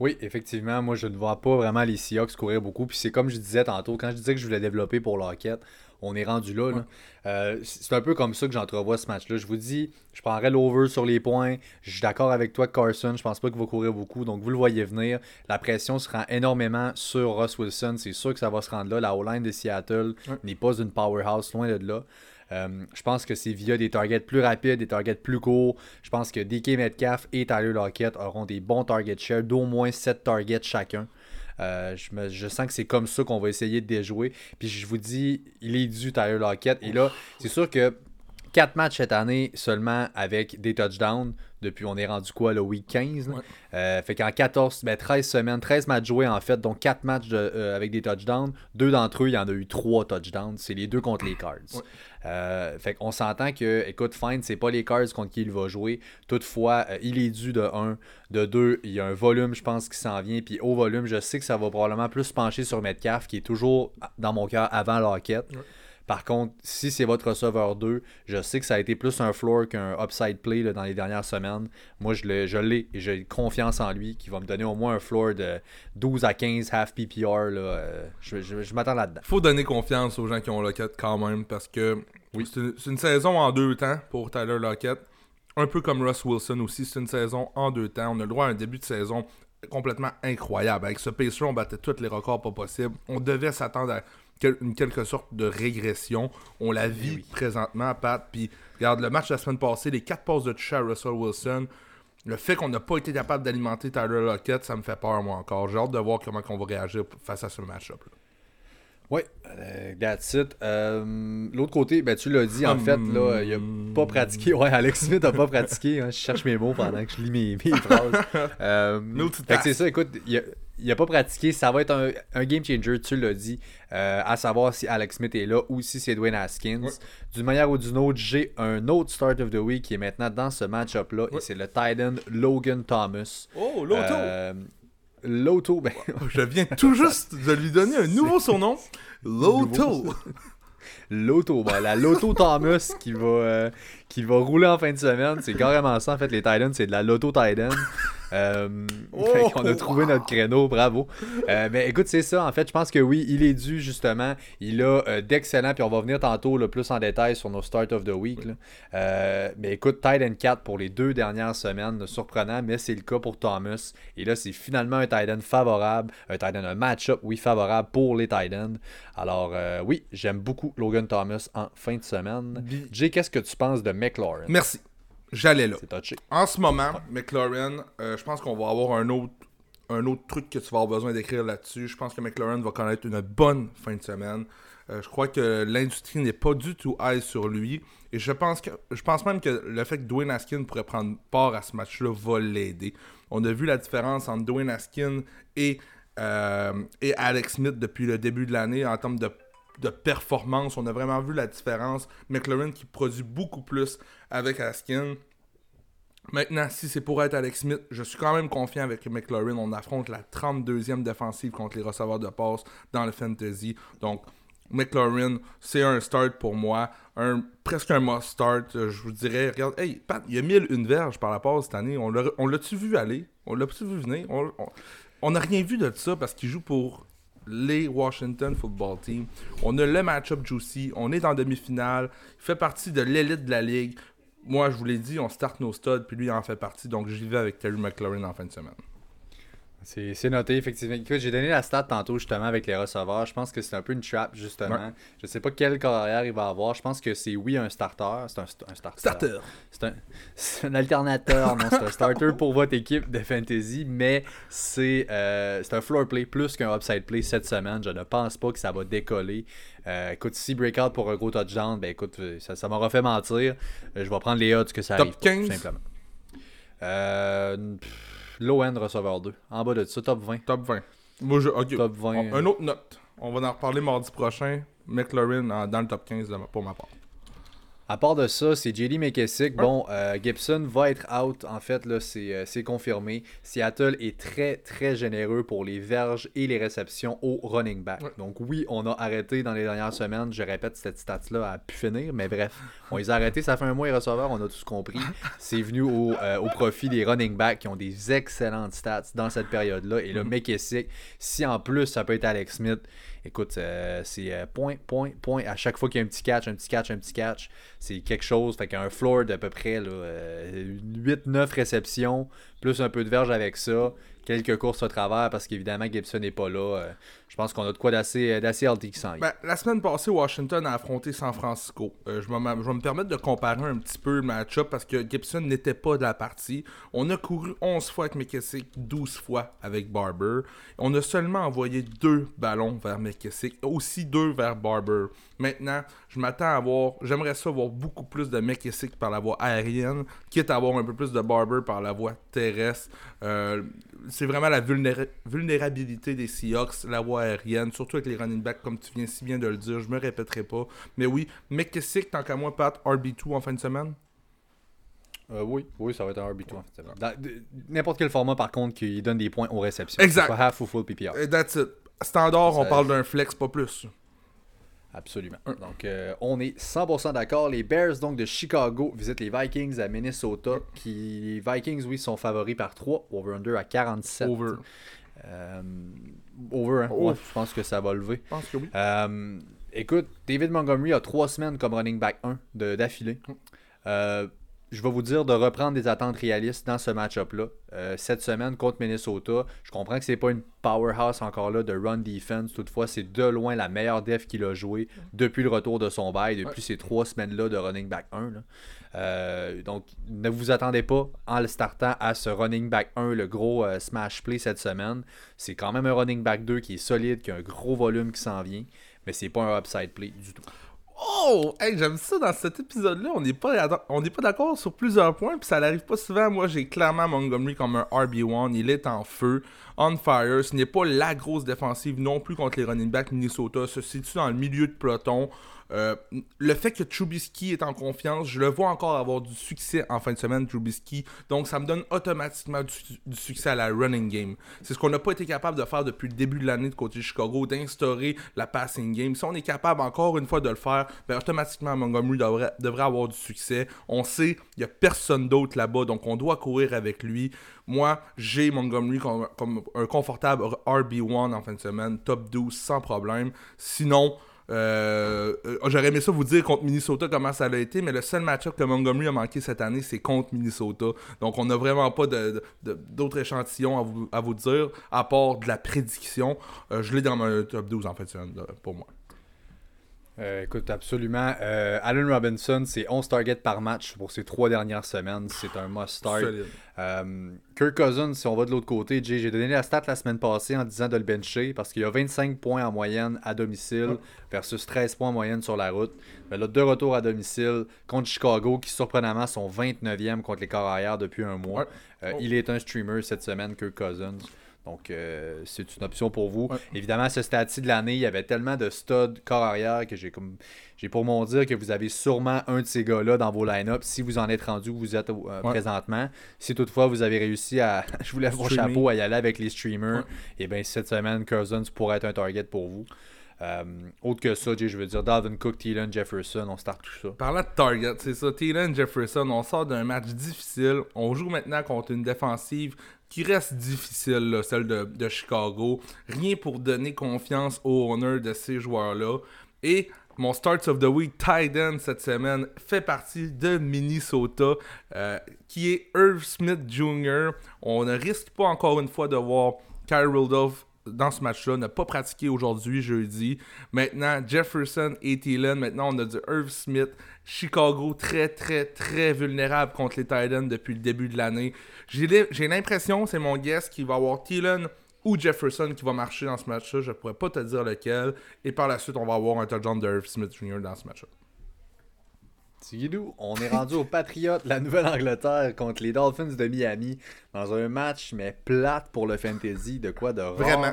Oui, effectivement, moi je ne vois pas vraiment les Seahawks courir beaucoup. Puis c'est comme je disais tantôt, quand je disais que je voulais développer pour Lockett, on est rendu là. Euh, c'est un peu comme ça que j'entrevois ce match-là. Je vous dis, je prendrais l'over sur les points. Je suis d'accord avec toi, Carson. Je pense pas qu'il va courir beaucoup. Donc vous le voyez venir. La pression se rend énormément sur Russ Wilson. C'est sûr que ça va se rendre là. La O-line de Seattle n'est pas une powerhouse, loin de là. Euh, je pense que c'est via des targets plus rapides, des targets plus courts. Je pense que DK Metcalf et Tyler Lockett auront des bons target share d'au moins 7 targets chacun. Euh, je, sens que c'est comme ça qu'on va essayer de déjouer. Puis je vous dis, il est dû Tyler Lockett. Et là, c'est sûr que 4 matchs cette année seulement avec des touchdowns. Depuis, on est rendu quoi, le week 15 euh, Fait qu'en 14, ben, 13 semaines, 13 matchs joués en fait, donc 4 matchs euh, avec des touchdowns. Deux d'entre eux, il y en a eu 3 touchdowns. C'est les deux contre les Cards. Euh, fait qu'on s'entend que, écoute, Fine, c'est pas les Cards contre qui il va jouer. Toutefois, il est dû de 1. De 2, il y a un volume, je pense, qui s'en vient. Puis au volume, je sais que ça va probablement plus pencher sur Metcalf, qui est toujours dans mon cœur avant l'enquête. Par contre, si c'est votre receveur 2, je sais que ça a été plus un floor qu'un upside play dans les dernières semaines. Moi, je l'ai et j'ai confiance en lui qui va me donner au moins un floor de 12 à 15 half PPR. Euh, je, m'attends là-dedans. faut donner confiance aux gens qui ont Lockett quand même parce que oui. c'est une, saison en deux temps pour Tyler Lockett. Un peu comme Russ Wilson aussi, c'est une saison en deux temps. On a le droit à un début de saison complètement incroyable. Avec ce pace on battait tous les records pas possibles. On devait s'attendre à une quelque sorte de régression. On la vit eh présentement, Pat. Puis, regarde, le match de la semaine passée, les quatre passes de touche à Russell Wilson, le fait qu'on n'a pas été capable d'alimenter Tyler Lockett, ça me fait peur, moi, encore. J'ai hâte de voir comment on va réagir face à ce match-up. Oui, euh, that's it. Euh, l'autre côté, ben, tu l'as dit, en fait, là, il n'a pas pratiqué. Ouais, Alex Smith n'a pas pratiqué. Hein. je cherche mes mots pendant que je lis mes, mes phrases. Euh, c'est ça, écoute, il n'a pas pratiqué. Ça va être un, game changer, tu l'as dit, à savoir si Alex Smith est là ou si c'est Dwayne Haskins. D'une manière ou d'une autre, j'ai un autre start of the week qui est maintenant dans ce match-up-là, et c'est le Titan Logan Thomas. Oh, Loto! Loto. Ben... Je viens tout juste de lui donner un nouveau surnom. Loto. Loto, ben, la Loto Thomas qui va, euh, qui va rouler en fin de semaine. C'est carrément ça, en fait, les Titans, c'est de la Loto Titan. Euh, Oh! fait qu'on a trouvé notre créneau, bravo. Euh, mais écoute, c'est ça. En fait, je pense que oui, il est dû justement. Il a euh, d'excellents, puis on va venir tantôt là, plus en détail sur nos Start of the Week. là. Mais écoute, tight end 4 pour les deux dernières semaines, surprenant, mais c'est le cas pour Thomas. Et là, c'est finalement un tight end favorable, un tight end, un match-up, oui, favorable pour les tight ends. Alors, oui, j'aime beaucoup Logan Thomas en fin de semaine. Jay, qu'est-ce que tu penses de McLaurin? Merci. J'allais là. C'est touché. En ce moment, McLaren, euh, je pense qu'on va avoir un autre, un autre truc que tu vas avoir besoin d'écrire là-dessus. Je pense que McLaren va connaître une bonne fin de semaine. Euh, je crois que l'industrie n'est pas du tout high sur lui. Et je pense, que, je pense même que le fait que Dwayne Askin pourrait prendre part à ce match-là va l'aider. On a vu la différence entre Dwayne Askin et, euh, et Alex Smith depuis le début de l'année en termes de, de performance. On a vraiment vu la différence. McLaren qui produit beaucoup plus avec Askin. Maintenant, si c'est pour être Alex Smith, je suis quand même confiant avec McLaurin. On affronte la 32e défensive contre les receveurs de passe dans le fantasy. Donc, McLaurin, c'est un start pour moi. Un, presque un must start. Euh, Je vous dirais, regarde, hey, Pat, il y a 1001 verges par la passe cette année. On l'a- on l'a-tu vu aller? On l'a-tu vu venir? On n'a rien vu de ça parce qu'il joue pour les Washington Football Team. On a le match-up juicy. On est en demi-finale. Il fait partie de l'élite de la ligue. Moi, je vous l'ai dit, on start nos studs, puis lui il en fait partie. Donc, j'y vais avec Terry McLaurin en fin de semaine. C'est noté, effectivement. Écoute, j'ai donné la stat tantôt, justement, avec les receveurs. Je pense que c'est un peu une trap, justement. Ouais. Je sais pas quelle carrière il va avoir. Je pense que c'est, oui, un starter. C'est un, st- un starter. Starter. C'est un, un alternateur, non, c'est un starter pour votre équipe de fantasy, mais c'est euh, c'est un floor play plus qu'un upside play cette semaine. Je ne pense pas que ça va décoller. Euh, écoute, si breakout pour un gros touchdown, ben écoute, ça, ça m'aura fait mentir. Euh, Je vais prendre les odds que ça Top arrive. pas, 15? tout simplement. Euh, pff, low end receveur 2. En bas de ça, top 20. Top 20. Moi, je, ok. Top 20. On- un autre note. On va en reparler mardi prochain. McLaurin dans le top 15 de ma- pour ma part. À part de ça, c'est JD McKessick. Bon, euh, Gibson va être out. En fait, là, c'est euh, c'est confirmé. Seattle est très, très généreux pour les verges et les réceptions au running back. Ouais. Donc, oui, on a arrêté dans les dernières semaines. Je répète, cette stat-là a pu finir. Mais bref, on les a arrêtés. Ça fait un mois, les receveurs. On a tous compris. C'est venu au, euh, au profit des running backs qui ont des excellentes stats dans cette période-là. Et là, McKessick, si en plus ça peut être Alex Smith, écoute, euh, c'est euh, point, point, point. À chaque fois qu'il y a un petit catch, un petit catch, un petit catch, c'est quelque chose. Fait qu'un floor d'à peu près là, euh, 8-9 réceptions, plus un peu de verge avec ça. Quelques courses au travers parce qu'évidemment Gibson n'est pas là. Euh, je pense qu'on a de quoi d'assez euh, healthy qui s'en. Ben, la semaine passée, Washington a affronté San Francisco. Euh, je, vais me permettre de comparer un petit peu le match-up parce que Gibson n'était pas de la partie. On a couru 11 fois avec McKessick, 12 fois avec Barber. On a seulement envoyé deux ballons vers McKessick, aussi deux vers Barber. Maintenant, je m'attends à avoir, j'aimerais ça voir beaucoup plus de McKessick par la voie aérienne, quitte à avoir un peu plus de Barber par la voie terrestre. C'est vraiment la vulnéra- vulnérabilité des Seahawks, la voie aérienne, surtout avec les running backs, comme tu viens si bien de le dire. Je me répéterai pas. Mais oui, McKessick, tant qu'à moi, Pat, RB2 en fin de semaine? Euh, oui, oui, ça va être un RB2 en fait. Dans- de- N'importe quel format par contre qui donne des points aux réceptions. Exact. Pas half ou full PPR. That's it. Standard, on parle d'un flex, pas plus. Absolument. Donc, euh, on est 100% d'accord. Les Bears donc de Chicago visitent les Vikings à Minnesota. Qui, les Vikings, oui, sont favoris par 3. Over-under à 47. Over. Euh, over, hein? Oh. Ouais, je pense que ça va lever. Je pense que oui. Euh, écoute, David Montgomery a 3 semaines comme running back 1 de- d'affilée. Je vais vous dire de reprendre des attentes réalistes dans ce match-up-là. Euh, cette semaine contre Minnesota, je comprends que c'est pas une powerhouse encore là de run defense. Toutefois, c'est de loin la meilleure def qu'il a joué depuis le retour de son bail, depuis ces trois semaines-là de running back 1. là. Euh, donc, ne vous attendez pas en le startant à ce running back 1, le gros euh, smash play cette semaine. C'est quand même un running back 2 qui est solide, qui a un gros volume qui s'en vient, mais c'est pas un upside play du tout. Oh! Hey, j'aime ça dans cet épisode-là. On n'est pas, d'accord sur plusieurs points, puis ça n'arrive pas souvent. Moi, j'ai clairement Montgomery comme un RB1. Il est en feu, on fire. Ce n'est pas la grosse défensive non plus contre les running backs Minnesota. Se situe dans le milieu de peloton. Euh, le fait que Trubisky est en confiance, je le vois encore avoir du succès en fin de semaine, Trubisky. Donc, ça me donne automatiquement du, succès à la running game. C'est ce qu'on n'a pas été capable de faire depuis le début de l'année de côté Chicago, d'instaurer la passing game. Si on est capable encore une fois de le faire, ben, automatiquement Montgomery devrait, devrait avoir du succès. On sait, il n'y a personne d'autre là-bas, donc on doit courir avec lui. Moi, j'ai Montgomery comme, comme un confortable RB1 en fin de semaine, top 12 sans problème. Sinon, euh, euh, J'aurais aimé ça vous dire contre Minnesota comment ça a été, mais le seul match-up que Montgomery a manqué cette année, c'est contre Minnesota. Donc on n'a vraiment pas d'autres échantillons à vous, à vous dire, à part de la prédiction. Euh, je l'ai dans mon top 12 en fait, pour moi. Euh, écoute, absolument. Euh, Allen Robinson, c'est 11 targets par match pour ces trois dernières semaines. C'est un must-start. Euh, Kirk Cousins, si on va de l'autre côté, j'ai donné la stat la semaine passée en disant de le bencher parce qu'il y a 25 points en moyenne à domicile versus 13 points en moyenne sur la route. Mais là, deux retours à domicile contre Chicago qui, surprenamment, sont 29e contre les corps arrière depuis un mois. Oh. Il est un streamer cette semaine, Kirk Cousins. Donc, euh, c'est une option pour vous. Évidemment, à ce stade-ci de l'année, il y avait tellement de studs corps arrière que j'ai comme j'ai pour mon dire que vous avez sûrement un de ces gars-là dans vos line-up si vous en êtes rendu où vous êtes euh, présentement. Si toutefois vous avez réussi à, je vous lève mon chapeau, à y aller avec les streamers, et eh bien cette semaine, Cousins pourrait être un target pour vous. Euh, autre que ça, je veux dire, Dalvin Cook, Thielen, Jefferson, on start tout ça. Parlant de target, c'est ça, Thielen, Jefferson, on sort d'un match difficile. On joue maintenant contre une défensive qui reste difficile, celle de, Chicago. Rien pour donner confiance au honneur de ces joueurs-là. Et mon Starts of the Week Titan cette semaine fait partie de Minnesota, euh, qui est Irv Smith Jr. On ne risque pas encore une fois de voir Kyle Rudolph dans ce match-là, n'a pas pratiqué aujourd'hui, jeudi. Maintenant, Jefferson et Thielen. Maintenant, on a du Irv Smith. Chicago, très, très, très vulnérable contre les Titans depuis le début de l'année. J'ai l'impression, c'est mon guess, qu'il va avoir Thielen ou Jefferson qui va marcher dans ce match-là. Je pourrais pas te dire lequel. Et par la suite, on va avoir un touchdown de Irv Smith Jr. dans ce match-là. Tigidou, on est rendu aux Patriots, la Nouvelle-Angleterre contre les Dolphins de Miami dans un match mais plate pour le fantasy, de quoi de rare? Vraiment.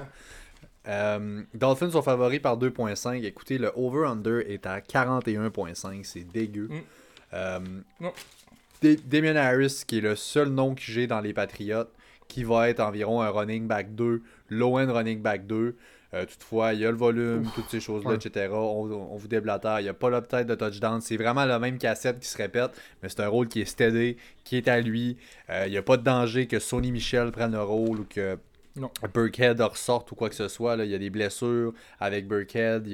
Euh, Dolphins sont favoris par 2.5. Écoutez, le over-under est à 41.5. C'est dégueu. Mm. Euh, Damien Harris, qui est le seul nom que j'ai dans les Patriots, qui va être environ un running back 2, low-end running back 2. Euh, toutefois, il y a le volume, toutes ces choses-là, etc. On, vous déblatère. Il n'y a pas l'uptide de touchdown. C'est vraiment la même cassette qui se répète, mais c'est un rôle qui est steady, qui est à lui. Euh, il n'y a pas de danger que Sony Michel prenne le rôle ou que Burkhead ressorte ou quoi que ce soit. Là. Il y a des blessures avec Burkhead.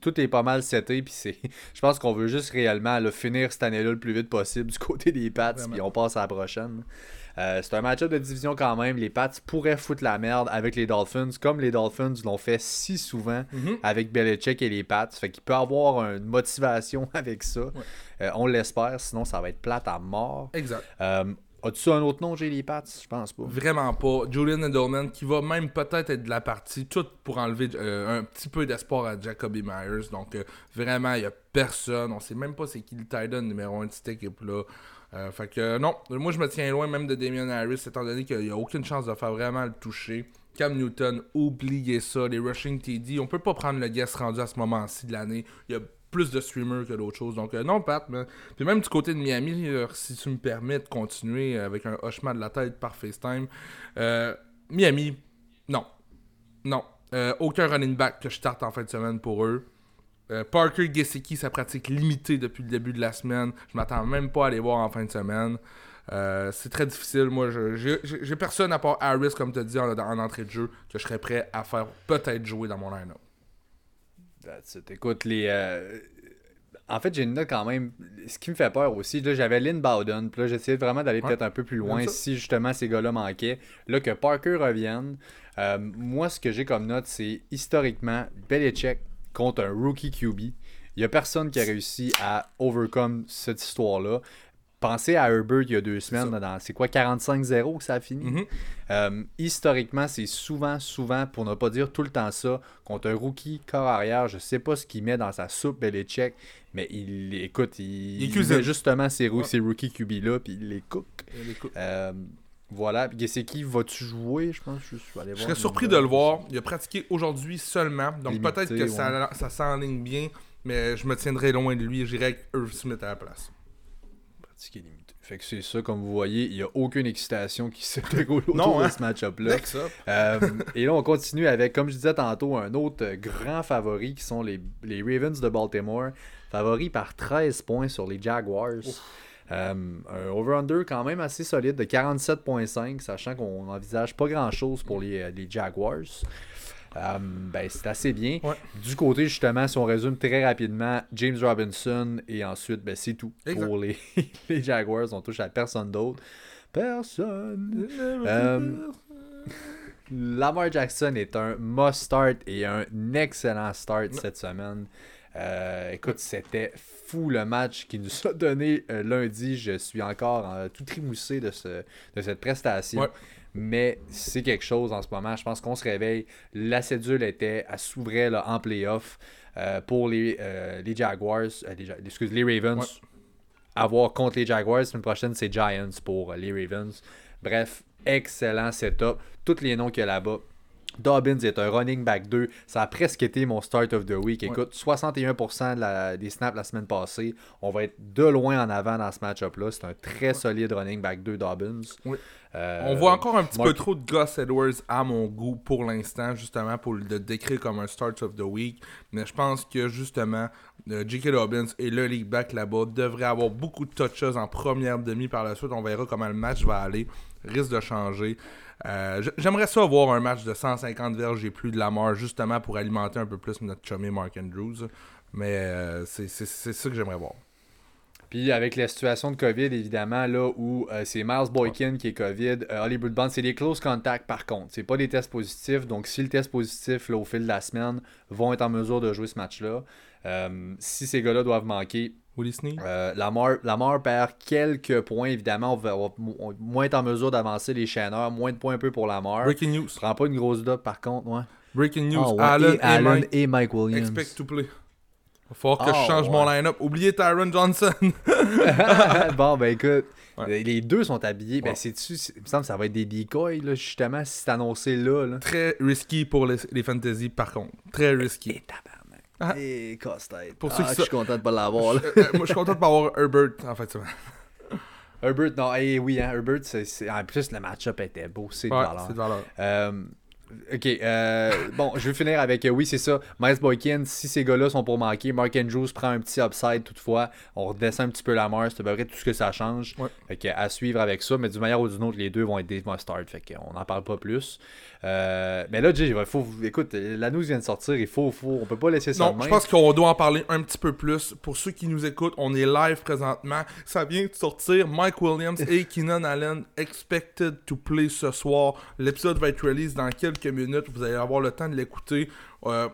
Tout est pas mal seté. Puis c'est... Je pense qu'on veut juste réellement finir cette année-là le plus vite possible du côté des Pats. Puis on passe à la prochaine. Euh, c'est un match-up de division quand même. Les Pats pourraient foutre la merde avec les Dolphins, comme les Dolphins l'ont fait si souvent mhm. avec Belichick et les Pats. Fait qu'il peut avoir une motivation avec ça. Euh, on l'espère, sinon ça va être plate à mort. Exact. Euh, As-tu un autre nom, j'ai les Pats Je pense pas. Vraiment pas. Julian Edelman, qui va même peut-être être de la partie, tout pour enlever un petit peu d'espoir à Jacoby Myers. Donc, vraiment, il n'y a personne. On sait même pas c'est qui le Titan numéro 1 de cette équipe-là. Euh, fait que non, moi je me tiens loin même de Damien Harris, étant donné qu'il n'y a aucune chance de faire vraiment le toucher. Cam Newton, oubliez ça. Les rushing TD, on peut pas prendre le guest rendu à ce moment-ci de l'année. Il a plus de streamers que d'autres choses. Donc, euh, non, Pat. Mais... Puis même du côté de Miami, euh, si tu me permets de continuer avec un hochement de la tête par FaceTime, Miami, non. Non. aucun running back que je starte en fin de semaine pour eux. Euh, Parker Gesicki, sa pratique limitée depuis le début de la semaine. Je m'attends même pas à aller voir en fin de semaine. Euh, c'est très difficile. Moi, j'ai personne à part Harris, comme tu as dit, en, entrée de jeu, que je serais prêt à faire peut-être jouer dans mon line-up. Écoute, les. Euh, en fait, j'ai une note quand même. Ce qui me fait peur aussi, là, j'avais Lynn Bowden, puis là, j'essayais vraiment d'aller peut-être un peu plus loin si justement ces gars-là manquaient. Là, que Parker revienne. moi, ce que j'ai comme note, c'est historiquement, Belichick contre un rookie QB. Il n'y a personne qui a réussi à overcome cette histoire-là. Pensez à Herbert il y a deux semaines, c'est quoi 45-0 que ça a fini? Mm-hmm. euh, Historiquement, c'est souvent, souvent, pour ne pas dire tout le temps ça, contre un rookie corps arrière. Je ne sais pas ce qu'il met dans sa soupe Belichick, mais il écoute, il, il, met justement ces, rookie QB-là, puis il les cook. Euh, voilà. c'est qui vas-tu jouer Je pense? Que je suis allé voir. Je serais surpris de le voir. Il a pratiqué aujourd'hui seulement. Donc peut-être que ça, ça s'enligne bien. Mais je me tiendrai loin de lui. J'irai avec Irv Smith à la place. Pratiqué limité. Fait que c'est ça, comme vous voyez, il n'y a aucune excitation qui s'est déroulée autour de hein? ce match-up-là. Euh, et là, on continue avec, comme je disais tantôt, un autre grand favori qui sont les, les Ravens de Baltimore. Favoris par 13 points sur les Jaguars. Euh, un over-under quand même assez solide de 47.5, sachant qu'on n'envisage pas grand-chose pour les, euh, les Jaguars. Euh, ben, c'est assez bien. Ouais. Du côté, justement, si on résume très rapidement, James Robinson et ensuite, ben, c'est tout Exact. pour les, les Jaguars. On touche à personne d'autre. Personne. Euh, Lamar Jackson est un must-start et un excellent start cette semaine. Euh, écoute, c'était fou le match qu'il nous a donné euh, lundi. Je suis encore euh, tout trimoussé de, ce, de cette prestation. Ouais. Mais c'est quelque chose en ce moment. Je pense qu'on se réveille. La cédule était à s'ouvrir en playoff euh, pour les, euh, les Jaguars. euh, les, excuse, les Ravens. Ouais. Avoir contre les Jaguars. La semaine prochaine, c'est Giants pour les Ravens. Bref, excellent setup. Tous les noms qu'il y a là-bas. Dobbins est un running back 2. Ça a presque été mon start of the week. Ouais. Écoute, 61% de la- des snaps la semaine passée. On va être de loin en avant dans ce match-up-là. C'est un très solide running back 2 Dobbins. Oui. Euh, On voit encore un petit Mark- peu trop de Gus Edwards à mon goût pour l'instant, justement pour le décrire comme un start of the week. Mais je pense que justement, euh, J.K. Dobbins et le league back là-bas devraient avoir beaucoup de touches en première demi. Par la suite, on verra comment le match va aller. Risque de changer. Euh, J'aimerais ça voir un match de 150 verges et plus de la mort, justement pour alimenter un peu plus notre chummy Mark Andrews. Mais euh, c'est ça que j'aimerais voir. Puis avec la situation de COVID, évidemment, là où euh, c'est Miles Boykin qui est COVID, euh, Hollywood Bond, c'est des close contacts par contre. C'est pas des tests positifs. Donc si le test positif là, au fil de la semaine vont être en mesure de jouer ce match-là, euh, si ces gars-là doivent manquer, Lamar, Lamar perd quelques points. Évidemment, on va, on va mo- moins être en mesure d'avancer les chaîneurs, moins de points un peu pour Lamar. Breaking news. prend pas une grosse dot par contre, ouais. Breaking news. Ouais, Allen, et Mike et Mike Williams. Expect to play. Va falloir que Ah, je change mon line-up. Oubliez Tyron Johnson. bon, ben écoute, Ouais. les deux sont habillés. Ben, c'est-tu, c'est- il me semble que ça va être des decoys, là, justement, si c'est annoncé là. là. Très risky pour les, les fantasy, par contre. Très risky. Et tabarnak. Ah. Et casse-tête. Pour ceux qui Ah, je suis content de pas l'avoir. là. Euh, euh, moi, je suis content de pas avoir Herbert, en fait. Herbert, non, eh oui, hein, Herbert, c'est, c'est- en plus, le match-up était beau, c'est de valeur. c'est de valeur. Euh, ok, euh, bon, je vais finir avec, euh, oui, c'est ça, Miles Boykin, si ces gars-là sont pour manquer, Mark Andrews prend un petit upside toutefois, on redescend un petit peu la marge, c'est à peu près tout ce que ça change. Ouais. Fait que, à suivre avec ça, mais d'une manière ou d'une autre, les deux vont être des must-start, fait qu'on n'en parle pas plus. Euh, mais là, Jay, il faut, écoute, la news vient de sortir, il faut, faut on peut pas laisser ça Non, je pense qu'on doit en parler un petit peu plus. Pour ceux qui nous écoutent, on est live présentement. Ça vient de sortir. Mike Williams et Keenan Allen expected to play ce soir. L'épisode va être release dans quelques minutes. Vous allez avoir le temps de l'écouter. Euh,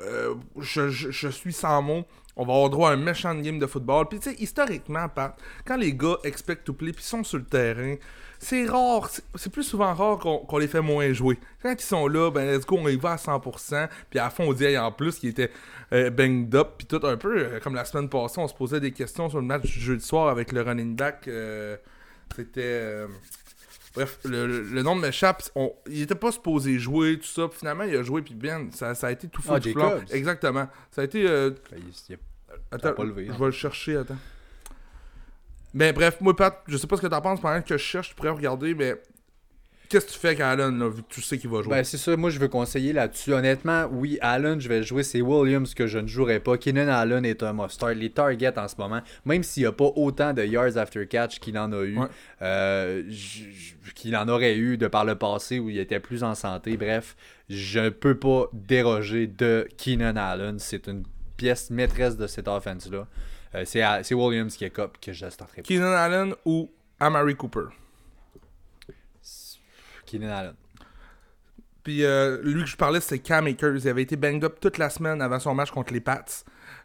euh, je, suis sans mots. On va avoir droit à un méchant game de football. Puis tu sais, historiquement, Pat, quand les gars expect to play puis sont sur le terrain, c'est rare, c'est- plus souvent rare qu'on les fait moins jouer. Quand ils sont là, ben let's go, on y va à 100%. Puis à fin, on dit en plus qu'il était euh, banged up. Puis tout un peu, comme la semaine passée, on se posait des questions sur le match du jeudi soir avec le running back. C'était... Bref, le, le- le nom de m'échappe. On- Il était pas supposé jouer, tout ça. Puis finalement, il a joué, puis bien, ça, ça a été tout fou Ah, du. Exactement. Ça a été... euh, il- il- Attends, pas levé, je hein. vais le chercher, attends. Mais bref, moi, Pat, je sais pas ce que t'en penses pendant que je cherche, tu pourrais regarder, mais qu'est-ce que tu fais quand Allen, là, vu que tu sais qu'il va jouer? Ben, c'est ça, moi je veux conseiller là-dessus. Honnêtement, oui, Allen, je vais le jouer. C'est Williams que je ne jouerai pas. Keenan Allen est un must-start. Les targets en ce moment, même s'il n'y a pas autant de yards after catch qu'il en a eu, Ouais. euh, qu'il en aurait eu de par le passé où il était plus en santé. Bref, je ne peux pas déroger de Keenan Allen. C'est une pièce maîtresse de cette offense-là. Euh, c'est Williams qui est cop que je starterai pas. Keenan Allen ou Amari Cooper? Keenan Allen. Puis euh, lui que je parlais, c'est Cam Akers. Il avait été banged up toute la semaine avant son match contre les Pats.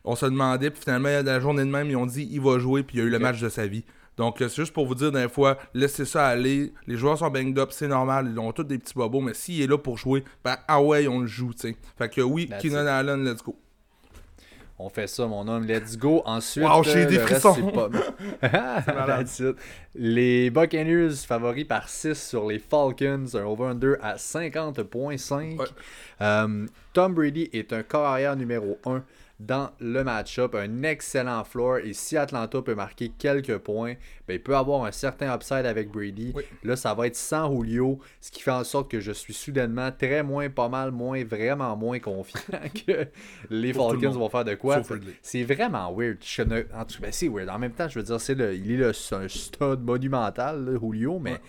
On se demandait, puis finalement, la journée de même, ils ont dit il va jouer, puis il a eu le match de sa vie. Donc, euh, c'est juste pour vous dire, des fois, laissez ça aller. Les joueurs sont banged up, c'est normal. Ils ont tous des petits bobos, mais s'il est là pour jouer, ben, ah ouais, on le joue, tu sais. Fait que oui, That's Keenan it. Allen, let's go. On fait ça, mon homme. Let's go. Ensuite, Wow, j'ai euh, des le reste, frissons. c'est pas-. Les Buccaneers favoris par 6 sur les Falcons. Un over-under à 50.5. Ouais. Euh, Tom Brady est un carrière numéro 1 dans le match-up, un excellent floor. Et si Atlanta peut marquer quelques points, ben, il peut avoir un certain upside avec Brady. Là, ça va être sans Julio, ce qui fait en sorte que je suis soudainement très moins, pas mal moins, vraiment moins confiant que les Falcons vont faire de quoi. C'est vraiment weird. En tout cas, c'est weird. En même temps, je veux dire, c'est il est le, un stud monumental, Julio, mais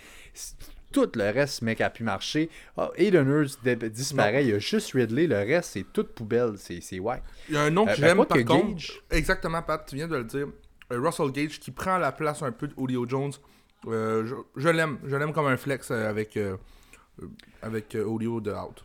tout le reste, mec, a pu marcher. Oh, Aiden Hurst disparaît. Il y a juste Ridley. Le reste, c'est toute poubelle. C'est ouais. Il y a un nom que euh, j'aime, ben, par contre. Exactement, Pat, tu viens de le dire. Euh, Russell Gage qui prend la place un peu de Julio Jones. Euh, je, l'aime. Je l'aime comme un flex avec, avec Julio de out.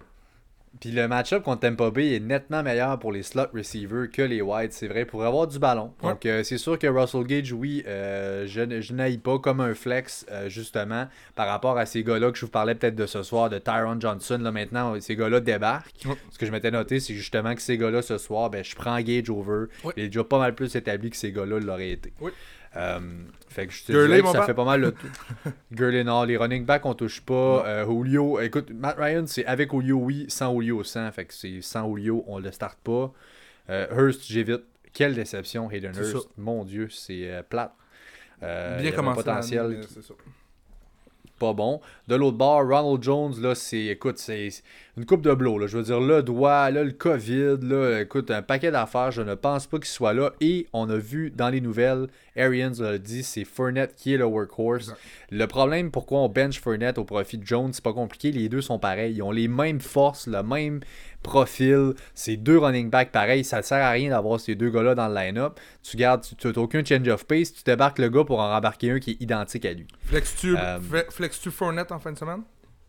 Puis le match-up contre Tampa Bay est nettement meilleur pour les slot receivers que les wide, c'est vrai, pour avoir du ballon. Donc euh, c'est sûr que Russell Gage, oui, euh, je, je n'aille pas comme un flex, euh, justement, par rapport à ces gars-là que je vous parlais peut-être de ce soir, de Tyron Johnson. Là maintenant, ces gars-là débarquent. Ce que je m'étais noté, c'est justement que ces gars-là ce soir, ben, je prends Gage over. Il est déjà pas mal plus établi que ces gars-là l'auraient été. Euh, fait que je te dirais que ça fait pas mal le tout. Gurley, non, les running backs, on touche pas. Euh, Julio, écoute, Matt Ryan, c'est avec Julio, oui, sans Julio, sans. Fait que c'est sans Julio, on le starte pas. Euh, Hurst, j'évite. Quelle déception, Hayden Hurst. Mon Dieu, c'est plate. Bien commencé. potentiel. Ça pas bon. De l'autre bord, Ronald Jones, là, c'est, écoute, c'est une coupe de blow. Là. Je veux dire, le doigt, là, le COVID, là, écoute, un paquet d'affaires. Je ne pense pas qu'il soit là. Et on a vu dans les nouvelles, Arians l'a dit, c'est Fournette qui est le workhorse. Le problème, pourquoi on bench Fournette au profit de Jones, c'est pas compliqué. Les deux sont pareils. Ils ont les mêmes forces, le même profil. C'est deux running backs pareils. Ça ne sert à rien d'avoir ces deux gars-là dans le line-up. Tu gardes, tu n'as aucun change of pace. Tu débarques le gars pour en rembarquer un qui est identique à lui. Flex-tu euh, flex Fournette en fin de semaine?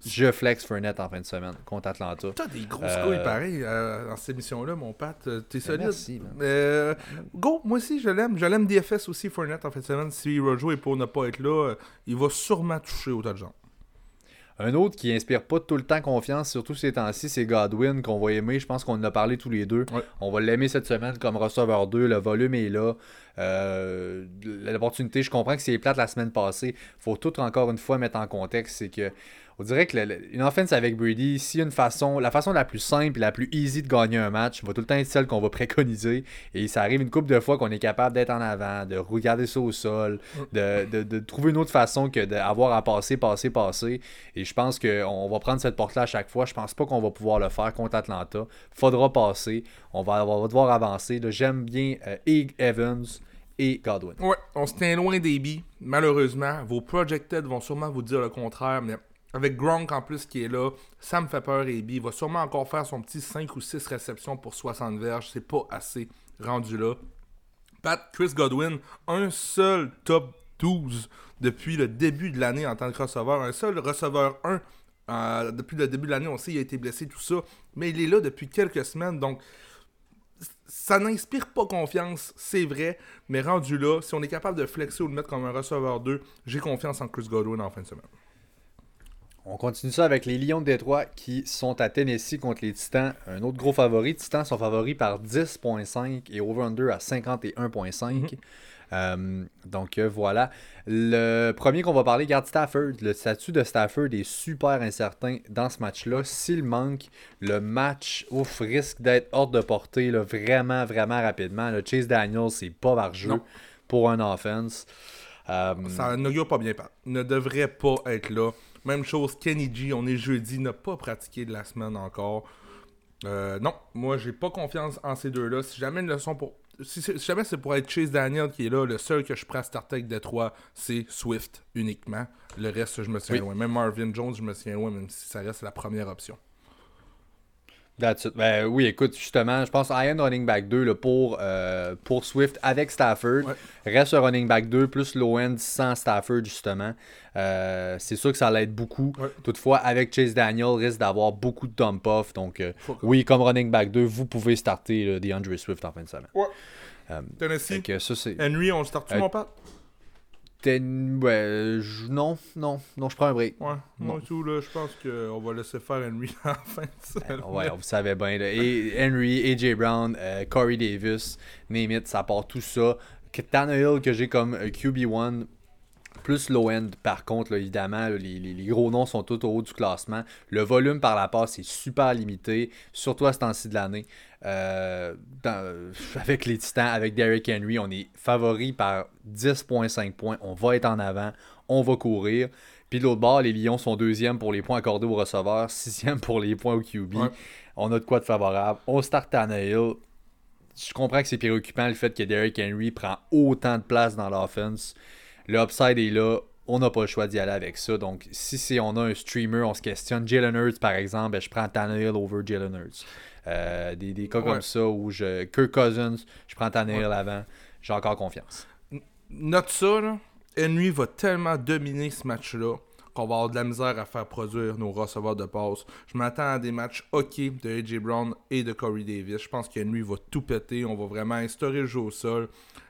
Je flex Fournette en fin de semaine contre Atlanta. T'as des grosses euh... couilles pareil euh, dans cette émission-là, mon Pat. Euh, t'es ben, solide. Merci, go, moi aussi, je l'aime. Je l'aime DFS aussi, Fournette en fin de semaine. Si Rojo est pour ne pas être là, il va sûrement toucher au tas de gens. Un autre qui inspire pas tout le temps confiance, surtout ces temps-ci, c'est Godwin qu'on va aimer. Je pense qu'on en a parlé tous les deux. On va l'aimer cette semaine comme receveur 2. Le volume est là. Euh, l'opportunité, je comprends que c'est plate la semaine passée. faut tout encore une fois mettre en contexte. C'est que on dirait que une offense avec Brady, si une façon, la façon la plus simple et la plus easy de gagner un match va tout le temps être celle qu'on va préconiser. Et ça arrive une couple de fois qu'on est capable d'être en avant, de regarder ça au sol, de, trouver une autre façon que d'avoir à passer, passer, passer. Et je pense qu'on va prendre cette porte-là à chaque fois. Je pense pas qu'on va pouvoir le faire contre Atlanta. Faudra passer. On va, devoir avancer. J'aime bien euh, Evans et Godwin. Ouais, on se tient loin des billes. Malheureusement, vos projected vont sûrement vous dire le contraire, mais avec Gronk en plus qui est là, ça me fait peur et Il va sûrement encore faire son petit 5 ou 6 réceptions pour 60 verges. C'est pas assez rendu là. Pat, Chris Godwin, un seul top 12 depuis le début de l'année en tant que receveur. Un seul receveur 1 euh, depuis le début de l'année. On sait qu'il a été blessé, tout ça. Mais il est là depuis quelques semaines. Donc, ça n'inspire pas confiance, c'est vrai. Mais rendu là, si on est capable de flexer ou de mettre comme un receveur 2, j'ai confiance en Chris Godwin en fin de semaine. On continue ça avec les Lions de Détroit qui sont à Tennessee contre les Titans. Un autre gros favori. Titans sont favoris par 10.5 et over-under à 51.5. Mhm. Euh, donc euh, voilà. Le premier qu'on va parler, garde Stafford. Le statut de Stafford est super incertain dans ce match-là. S'il manque, le match ouf, risque d'être hors de portée vraiment, vraiment rapidement. Le Chase Daniels, c'est pas par jeu pour un offense. Euh, Ça n'augure pas bien. Ne devrait pas être là. Même chose, Kenny G, on est jeudi, n'a pas pratiqué de la semaine encore. Euh, non, moi j'ai pas confiance en ces deux-là. Si jamais une leçon pour. Si, jamais c'est pour être Chase Daniel qui est là, le seul que je prends à starter avec Détroit, c'est Swift uniquement. Le reste, je me souviens loin. Même Marvin Jones, je me souviens loin, même si ça reste la première option. Ben, oui, écoute, justement, je pense Iron running back 2 pour, euh, pour Swift avec Stafford. Reste un running back 2 plus low end sans Stafford, justement. Euh, c'est sûr que ça l'aide beaucoup. Toutefois, avec Chase Daniel, risque d'avoir beaucoup de dump off. Donc, euh, oui, comme running back 2, vous pouvez starter DeAndre Swift en fin de semaine. Ouais. Tennessee. Henry, on le start-tu, mon pote? Ouais, non, non, non, je prends un break. Ouais, moi tout, là, je pense qu'on va laisser faire Henry à la fin de ça. Ben, ouais, vous savez bien. Et Henry, AJ Brown, euh, Corey Davis, name ça part tout ça. Tannehill que j'ai comme QB1 plus low-end, par contre, évidemment, les, gros noms sont tout au haut du classement. Le volume par la passe est super limité, surtout à ce temps-ci de l'année. Euh, avec les Titans, avec Derrick Henry, on est favori par 10,5 points. On va être en avant, on va courir. Puis de l'autre bord, les Lions sont deuxième pour les points accordés aux receveurs, sixième pour les points au QB. On a de quoi de favorable. On start Tannehill. Je comprends que c'est préoccupant le fait que Derrick Henry prend autant de place dans l'offense. Le upside est là. On n'a pas le choix d'y aller avec ça. Donc, si c'est, on a un streamer, on se questionne. Jalen Hurts, par exemple, ben, je prends Tannehill over Jalen Hurts. Euh, des, cas comme ça où je. Kirk Cousins, je prends Tannehill avant. J'ai encore confiance. Note ça, là. Henry va tellement dominer ce match-là qu'on va avoir de la misère à faire produire nos receveurs de passe. Je m'attends à des matchs OK de AJ Brown et de Corey Davis. Je pense qu'Henry va tout péter. On va vraiment instaurer le jeu au sol.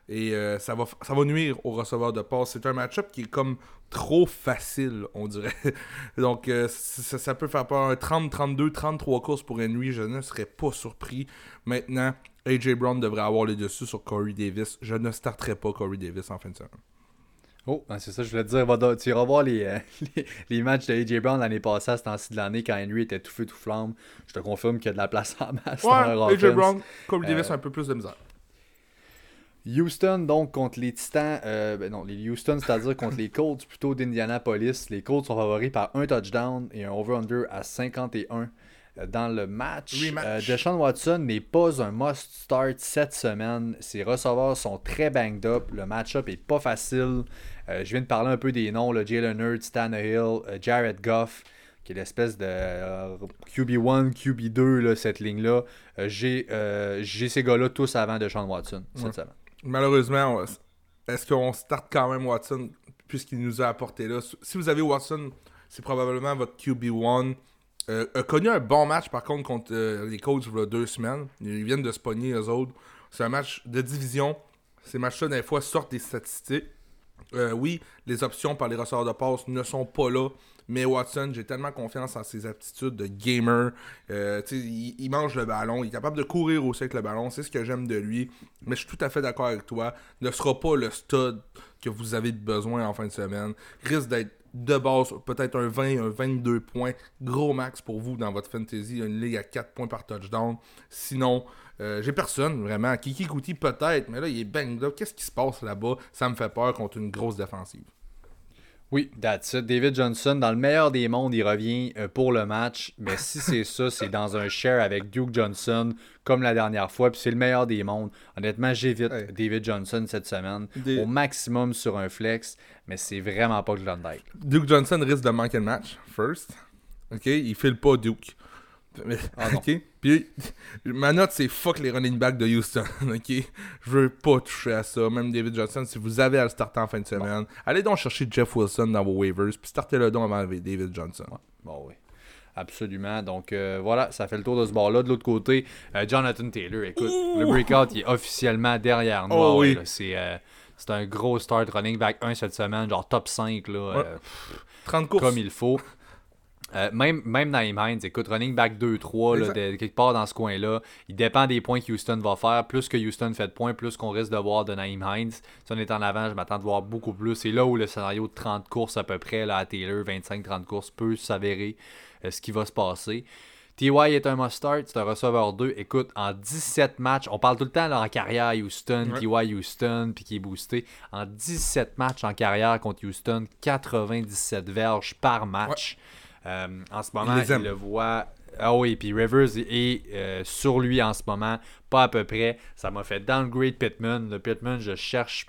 Et euh, ça, va, ça va nuire aux receveurs de passe. C'est un match-up qui est comme trop facile, on dirait. Donc, euh, ça, peut faire peur. Un 30, 32, 33 courses pour Henry, je ne serais pas surpris. Maintenant, AJ Brown devrait avoir les dessus sur Corey Davis. Je ne starterai pas Corey Davis en fin de semaine. Oh, ben, c'est ça, je voulais te dire. tu iras voir euh, les, les, matchs de AJ Brown l'année passée à ce temps-ci de l'année quand Henry était tout feu, tout flamme. Je te confirme qu'il y a de la place en masse. Ouais, AJ Brown, Corey Davis a un peu plus de misère. Houston, donc, contre les Titans. Euh, ben non, les Houston, c'est-à-dire contre les Colts plutôt d'Indianapolis. Les Colts sont favoris par un touchdown et un over-under à 51 euh, dans le match. Euh, Deshaun Watson n'est pas un must-start cette semaine. Ses receveurs sont très banged up. Le match-up est pas facile. je viens de parler un peu des noms. Jalen Hurts, Tannehill, Jared Goff qui est l'espèce de QB1, QB2, cette ligne-là. J'ai ces gars-là tous avant de Sean Watson cette semaine malheureusement, est-ce qu'on start quand même Watson puisqu'il nous a apporté là? Si vous avez Watson, c'est probablement votre QB1. Euh, a connu un bon match par contre contre euh, les Colts il y a deux semaines. Ils viennent de se pogner eux autres. C'est un match de division. Ces matchs-là, des fois, sortent des statistiques. Euh, oui, les options par les receveurs de passe ne sont pas là. Mais Watson, j'ai tellement confiance en ses aptitudes de gamer. Euh, il, mange le ballon, il est capable de courir aussi avec le ballon. C'est ce que j'aime de lui. Mais je suis tout à fait d'accord avec toi. Ne sera pas le stud que vous avez besoin en fin de semaine. Risque d'être de base, peut-être un 20, un 22 points. Gros max pour vous dans votre fantasy. Une ligue à 4 points par touchdown. Sinon, euh, j'ai personne vraiment. Kiki Kuti peut-être, mais là, il est bang Qu'est-ce qui se passe là-bas? Ça me fait peur contre une grosse défensive. Oui, that's it. David Johnson, dans le meilleur des mondes, il revient euh, pour le match. Mais si c'est ça, c'est dans un share avec Duke Johnson, comme la dernière fois. Puis c'est le meilleur des mondes. Honnêtement, j'évite David Johnson cette semaine. Au maximum sur un flex. Mais c'est vraiment pas Klondike. Duke Johnson risque de manquer le match, first. OK? Il file pas Duke. Ah, ok? Puis ma note c'est fuck les running backs de Houston. Ok? Je veux pas toucher à ça. Même David Johnson, si vous avez à le starter en fin de semaine, allez donc chercher Jeff Wilson dans vos waivers, puis startez-le donc avant David Johnson. Bon, oui. Absolument. Donc euh, voilà, ça fait le tour de ce bord-là. De l'autre côté, euh, Jonathan Taylor, écoute, le breakout il est officiellement derrière nous. Oh, oui. Euh, c'est un gros start running back 1 cette semaine, genre top 5. Là, 30 courses. Comme il faut. Euh, même, même Naïm Hines, écoute, running back 2-3, quelque part dans ce coin-là, il dépend des points que Houston va faire. Plus que Houston fait de points, plus qu'on risque de voir de Naïm Hines. Si on est en avant, je m'attends de voir beaucoup plus. C'est là où le scénario de 30 courses à peu près là, à Taylor, 25-30 courses, peut s'avérer euh, ce qui va se passer. TY est un must-start, c'est un receveur 2. Écoute, en 17 matchs, on parle tout le temps là, en carrière Houston, TY Houston, puis qui est boosté. En 17 matchs en carrière contre Houston, 97 verges par match. Euh, en ce moment, il le voit. Ah oui, puis Rivers est euh, sur lui en ce moment, pas à peu près. Ça m'a fait downgrade Pittman. Le Pittman, je cherche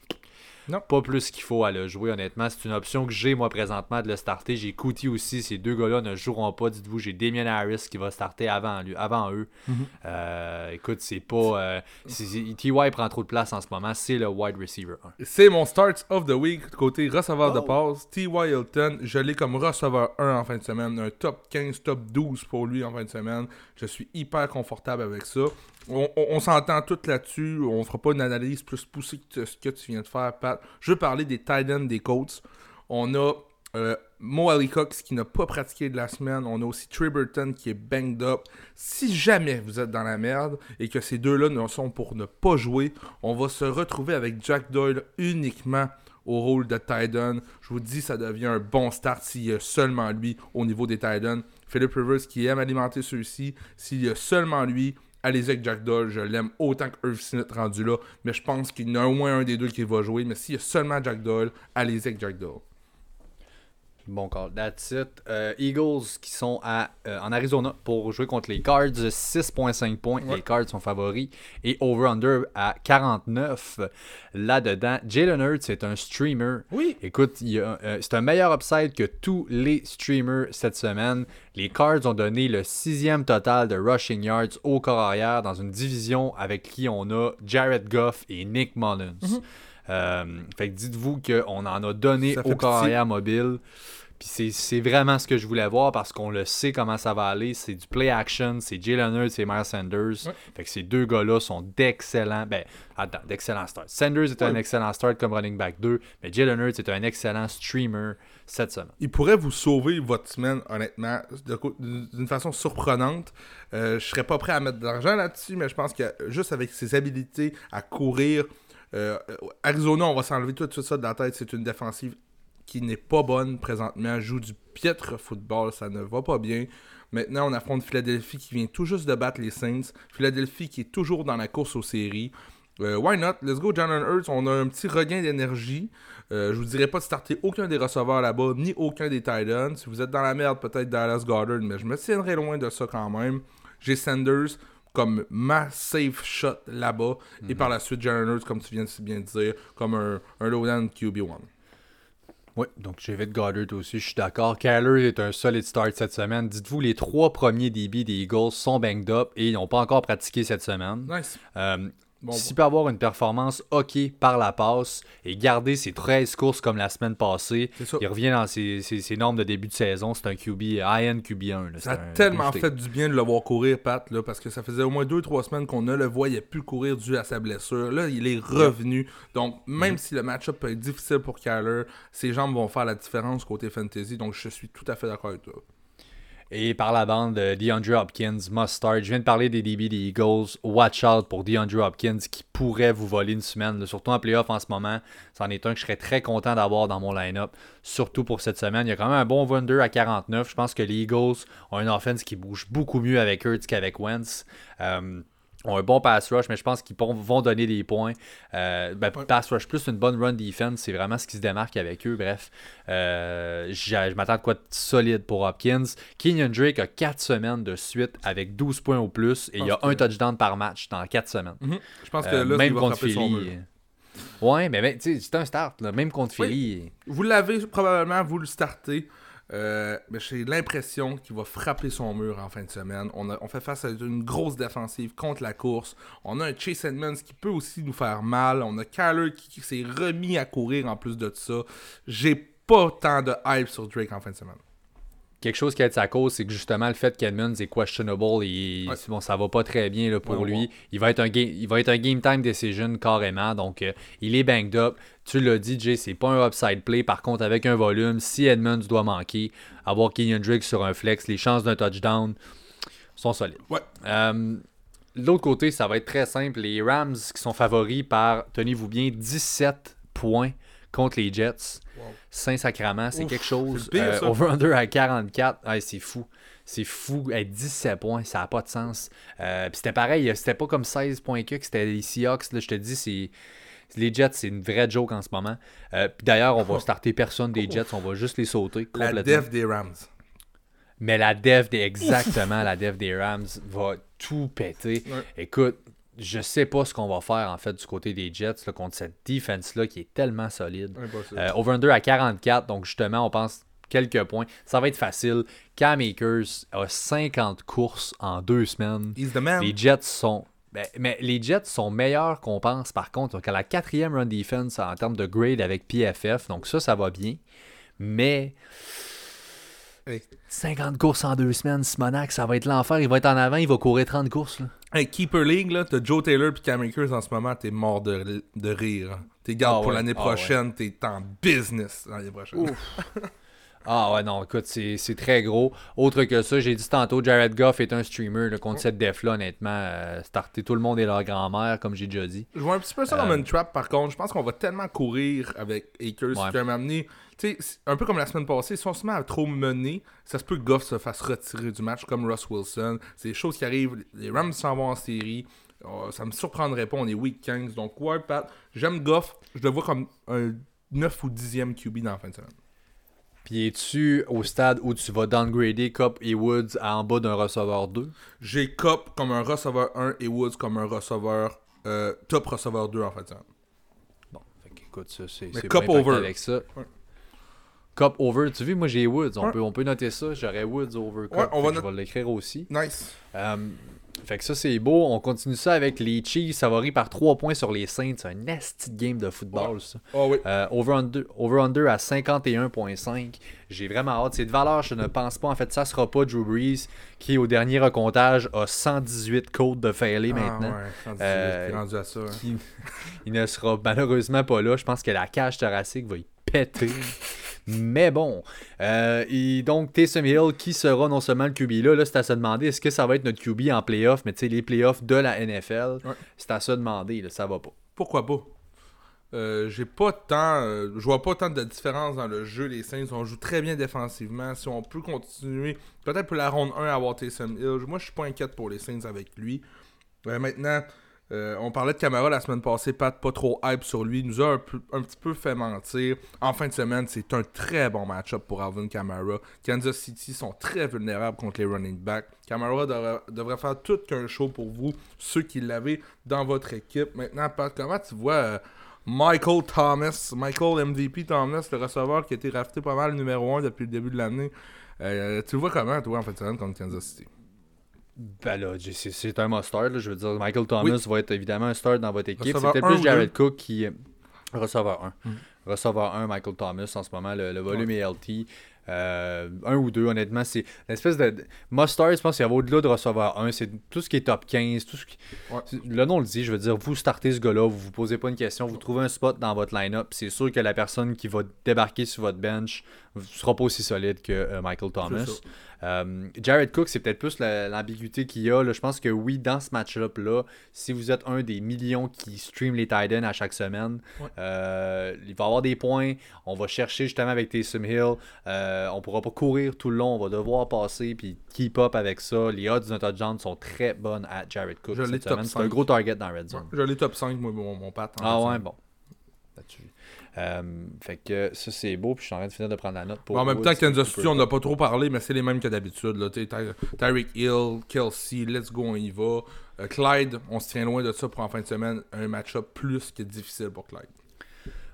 non. Pas plus qu'il faut à le jouer, honnêtement. C'est une option que j'ai, moi, présentement, de le starter. J'ai Couty aussi. Ces deux gars-là ne joueront pas. Dites-vous, j'ai Damien Harris qui va starter avant, lui, avant eux. Mhm. Euh, écoute, c'est pas. Euh, TY prend trop de place en ce moment. C'est le wide receiver C'est mon start of the week côté receveur de oh. passe. TY Hilton, je l'ai comme receveur 1 en fin de semaine. Un top 15, top 12 pour lui en fin de semaine. Je suis hyper confortable avec ça on, s'entend tout là-dessus. On fera pas une analyse plus poussée que ce que tu viens de faire, Pat. Je veux parler des Titans des Colts. On a euh, Mo Cox qui n'a pas pratiqué de la semaine. On a aussi Triberton qui est banged up. Si jamais vous êtes dans la merde et que ces deux-là ne sont pour ne pas jouer, on va se retrouver avec Jack Doyle uniquement au rôle de Titan. Je vous dis, ça devient un bon start s'il y a seulement lui au niveau des Titans. Philip Rivers qui aime alimenter ceux-ci, s'il y a seulement lui, allez-y avec Jack Doll. Je l'aime autant que Irv Smith rendu là, mais je pense qu'il y en a au moins un des deux qui va jouer. Mais s'il y a seulement Jack Doll, allez-y avec Jack Doll. Bon call, that's it. Euh, Eagles qui sont à, euh, en Arizona pour jouer contre les Cards, 6.5 points. Les Cards sont favoris. Et over-under à 49. Là-dedans, Jalen Hurts c'est un streamer. Oui. Écoute, euh, c'est un meilleur upside que tous les streamers cette semaine. Les Cards ont donné le sixième total de rushing yards au corps arrière dans une division avec qui on a Jared Goff et Nick Mullins. Mhm. Fait que dites-vous qu'on en a donné au corps arrière mobile. Puis c'est vraiment ce que je voulais voir parce qu'on le sait comment ça va aller. C'est du play action, c'est Jalen Hurts et Miles Sanders. Fait que ces deux gars-là sont d'excellents. Ben, attends, d'excellents starts. Sanders est un excellent start comme running back 2, mais Jalen Hurts est un excellent streamer cette semaine. Il pourrait vous sauver votre semaine, honnêtement, d'une façon surprenante. Euh, je serais pas prêt à mettre de l'argent là-dessus, mais je pense que juste avec ses habilités à courir. Euh, Arizona, on va s'enlever tout, tout ça de la tête. C'est une défensive qui n'est pas bonne présentement, joue du piètre football, ça ne va pas bien. Maintenant, on affronte Philadelphie qui vient tout juste de battre les Saints. Philadelphie qui est toujours dans la course aux séries. Euh, why not? Let's go, John Hurts. On a un petit regain d'énergie. Euh, je vous dirais pas de starter aucun des receveurs là-bas, ni aucun des Titans. Si vous êtes dans la merde, peut-être Dallas Goddard, mais je me tiendrai loin de ça quand même. J'ai Sanders comme ma safe shot là-bas. Et mhm. par la suite, John Hurts, comme tu viens de si bien dire, comme un, un low-down QB1. Oui, donc j'ai de Goddard aussi, je suis d'accord. Kyler est un solid start cette semaine. Dites-vous, les trois premiers DB des Eagles sont banged up et ils n'ont pas encore pratiqué cette semaine. Nice. Euh, s'il peut avoir une performance OK par la passe et garder ses 13 courses comme la semaine passée, il revient dans ses, normes de début de saison. C'est un QB, IN QB1. ça a tellement fait du bien de le voir courir, Pat, là, parce que ça faisait au moins 2-3 semaines qu'on ne le voyait plus courir dû à sa blessure. Là, il est revenu. Donc, même mm-hmm. si le match-up peut être difficile pour Kyler, ses jambes vont faire la différence côté fantasy. Donc, je suis tout à fait d'accord avec toi. Et par la bande, de DeAndre Hopkins must start. Je viens de parler des DB des Eagles. Watch out pour DeAndre Hopkins qui pourrait vous voler une semaine. Surtout en playoff en ce moment. C'en est un que je serais très content d'avoir dans mon line-up. Surtout pour cette semaine. Il y a quand même un bon Wonder à 49. Je pense que les Eagles ont une offense qui bouge beaucoup mieux avec Hurts qu'avec Wentz. Euh, ont un bon pass rush, mais je pense qu'ils vont donner des points. Euh, ben, pass rush plus une bonne run defense, c'est vraiment ce qui se démarque avec eux. Bref, euh, je m'attends à quoi de solide pour Hopkins. Kenyon Drake a 4 semaines de suite avec 12 points au plus et il y a un touchdown par match dans 4 semaines. Mhm. Je pense que euh, là, même contre Philly. Ouais, mais c'est un start, même contre Philly. Vous l'avez probablement, vous le startez. Euh, mais j'ai l'impression qu'il va frapper son mur en fin de semaine. On, a, on, fait face à une grosse défensive contre la course. On a un Chase Edmonds qui peut aussi nous faire mal. On a Kyler qui, s'est remis à courir en plus de ça. J'ai pas tant de hype sur Drake en fin de semaine quelque chose qui est sa cause, c'est que justement le fait qu'Edmonds est questionable et bon, ça va pas très bien là, pour lui. Il va être un game, il va être un game time decision carrément. Donc euh, il est banged up. Tu l'as dit, Jay, c'est pas un upside play. Par contre, avec un volume, si Edmonds doit manquer, avoir Kenyon Drake sur un flex, les chances d'un touchdown sont solides. Ouais. Euh, l'autre côté, ça va être très simple. Les Rams qui sont favoris par, tenez-vous bien, 17 points contre les Jets. Saint-Sacrement, c'est quelque chose. Euh, over-under à 44, c'est fou. C'est fou. 17 points, ça n'a pas de sens. Euh, puis c'était pareil, c'était pas comme 16 points que c'était les Seahawks. Là, je te dis, c'est. Les Jets, c'est une vraie joke en ce moment. Euh, D'ailleurs, on va starter personne des Jets, on va juste les sauter complètement. La dev des Rams. Mais la dev des exactement la dev des Rams va tout péter. Écoute, je sais pas ce qu'on va faire en fait du côté des Jets contre cette defense-là qui est tellement solide. Euh, over 2 à 44, donc justement, on pense quelques points. Ça va être facile. Cam Akers a 50 courses en deux semaines. Les Jets sont. Ben, mais les Jets sont meilleurs qu'on pense par contre. Donc à la quatrième run defense en termes de grade avec PFF. Donc ça, ça va bien. Mais 50 courses en deux semaines, Simonac, ça va être l'enfer. Il va être en avant, il va courir 30 courses. Hey, Keeper League, là, t'as Joe Taylor et Cam Akers en ce moment, t'es mort de, de rire. T'es garde ah pour l'année ah prochaine, t'es en business l'année prochaine. Ah ouais, non, écoute, c'est très gros. Autre que ça, j'ai dit tantôt, Jared Goff est un streamer là, contre cette def-là, honnêtement. euh, starter tout le monde et leur grand-mère, comme j'ai déjà dit. Je vois un petit peu ça Euh, comme une trap, par contre. Je pense qu'on va tellement courir avec Akers Ouais. qui va m'amener. Tu sais, c'est un peu comme la semaine passée, si on se met à trop mener, ça se peut que Goff se fasse retirer du match comme Russ Wilson. C'est des choses qui arrivent. Les Rams s'en vont en série. Oh, ça me surprendrait pas, on est week 15. Donc, ouais, Pat, j'aime Goff. Je le vois comme un 9 ou 10e QB dans la fin de semaine. Puis es-tu au stade où tu vas downgrader Cup et Woods à en bas d'un receveur 2 J'ai Cup comme un receveur 1 et Woods comme un receveur euh, top receveur 2 en fait. Bon, fait écoute, ça, c'est over. avec ça. Ouais. Cup over, tu vois, moi j'ai Woods. On, Ouais. peut, on peut noter ça. J'aurais Woods over Cup. Ouais, on va je vais l'écrire aussi. Nice. Euh, fait que ça, c'est beau. On continue ça avec les Chiefs favoris par 3 points sur les Saints. C'est un nasty game de football, ça. Oh oui. Euh, over-under over -under à 51.5. J'ai vraiment hâte. C'est de valeur, je ne pense pas. En fait, ça sera pas Drew Brees qui, au dernier recomptage, a 118 codes de failé maintenant. Ah, ouais, rendu, Euh, t'es rendu à ça. hein. Qui- il ne sera malheureusement pas là. Je pense que la cage thoracique va y péter. Mais bon. Euh, et donc, Taysom Hill, qui sera non seulement le QB là, là c'est à se demander est-ce que ça va être notre QB en playoff, mais tu sais, les playoffs de la NFL, Ouais. c'est à se demander, là, ça va pas. Pourquoi pas? Euh, j'ai pas tant. euh, je vois pas tant de différence dans le jeu. Les Saints, on joue très bien défensivement. Si on peut continuer, peut-être pour la ronde 1 avoir Taysom Hill. Moi, je suis pas inquiète pour les Saints avec lui. Maintenant, euh, on parlait de Camara la semaine passée. Pat, pas trop hype sur lui. Nous a un, petit peu fait mentir. En fin de semaine, c'est un très bon match-up pour Alvin Camara. Kansas City sont très vulnérables contre les running backs. Camara devrait, devrait faire tout qu'un show pour vous, ceux qui l'avaient dans votre équipe. Maintenant, Pat, comment tu vois euh, Michael Thomas, Michael MVP Thomas, le receveur qui a été rafté pas mal numéro 1 depuis le début de l'année? Euh, tu le vois comment, toi, en fin de semaine contre Kansas City? Ben là, c'est un must-start. là. Je veux dire, Michael Thomas va être évidemment un start dans votre équipe. C'est peut-être un plus Jared? Cook qui. Receveur 1. Mm. Receveur 1, Michael Thomas en ce moment. Le, le volume est LT. Euh, un ou deux, honnêtement, c'est une espèce de. Must-start, je pense qu'il y a au-delà de receveur 1. C'est tout ce qui est top 15. Tout ce qui... Ouais. c'est- Le nom le dit, je veux dire, vous startez ce gars-là, vous vous posez pas une question, vous trouvez un spot dans votre line-up. C'est sûr que la personne qui va débarquer sur votre bench ne sera pas aussi solide que euh, Michael Thomas. Euh, Jared Cook, c'est peut-être plus la- l'ambiguïté qu'il y a. là. Je pense que oui, dans ce match-up-là, si vous êtes un des millions qui stream les Titans à chaque semaine, Ouais. euh, il va avoir des points. On va chercher justement avec Taysom Hill. On pourra pas courir tout le long. On va devoir passer puis keep up avec ça. Les odds d'un touchdown sont très bonnes à Jared Cook Je l'ai cette top semaine. C'est un 5. gros target dans Red Zone. Je l'ai top 5, moi, mon, mon pat. en Ah ouais, bon. Euh, fait que ça c'est beau, puis je suis en train de finir de prendre la note pour. Bon, en même temps, Kansas City, on n'a pas trop parlé, mais c'est les mêmes que d'habitude. Tyreek Hill, Kelsey, let's go, on y va. Euh, Clyde, on se tient loin de ça pour en fin de semaine. Un match-up plus que difficile pour Clyde.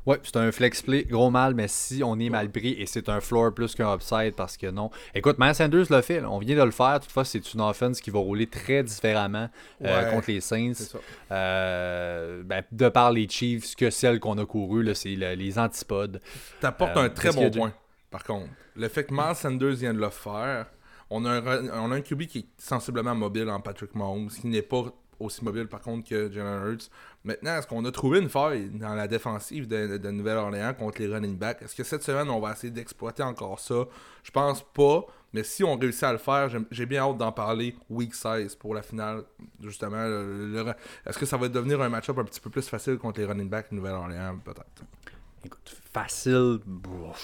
Ouais, c'est un flex play, gros mal, mais si on est mal pris et c'est un floor plus qu'un upside parce que non. Écoute, Miles Sanders l'a fait, là. on vient de le faire. Toutefois, c'est une offense qui va rouler très différemment euh, Ouais, contre les Saints. Euh, ben, de par les Chiefs que celles qu'on a courues, là, c'est le- les antipodes. T'apportes Euh, un très bon point, par contre. Le fait que Miles Sanders vient de le faire, on a un, on a un QB qui est sensiblement mobile en Patrick Mahomes, qui n'est pas aussi mobile par contre que Jalen Hurts. Maintenant, est-ce qu'on a trouvé une faille dans la défensive de, de Nouvelle-Orléans contre les running backs? Est-ce que cette semaine, on va essayer d'exploiter encore ça? Je pense pas, mais si on réussit à le faire, j'ai bien hâte d'en parler week 16 pour la finale, justement. Est-ce que ça va devenir un match-up un petit peu plus facile contre les running backs de Nouvelle-Orléans? Peut-être? Écoute, facile,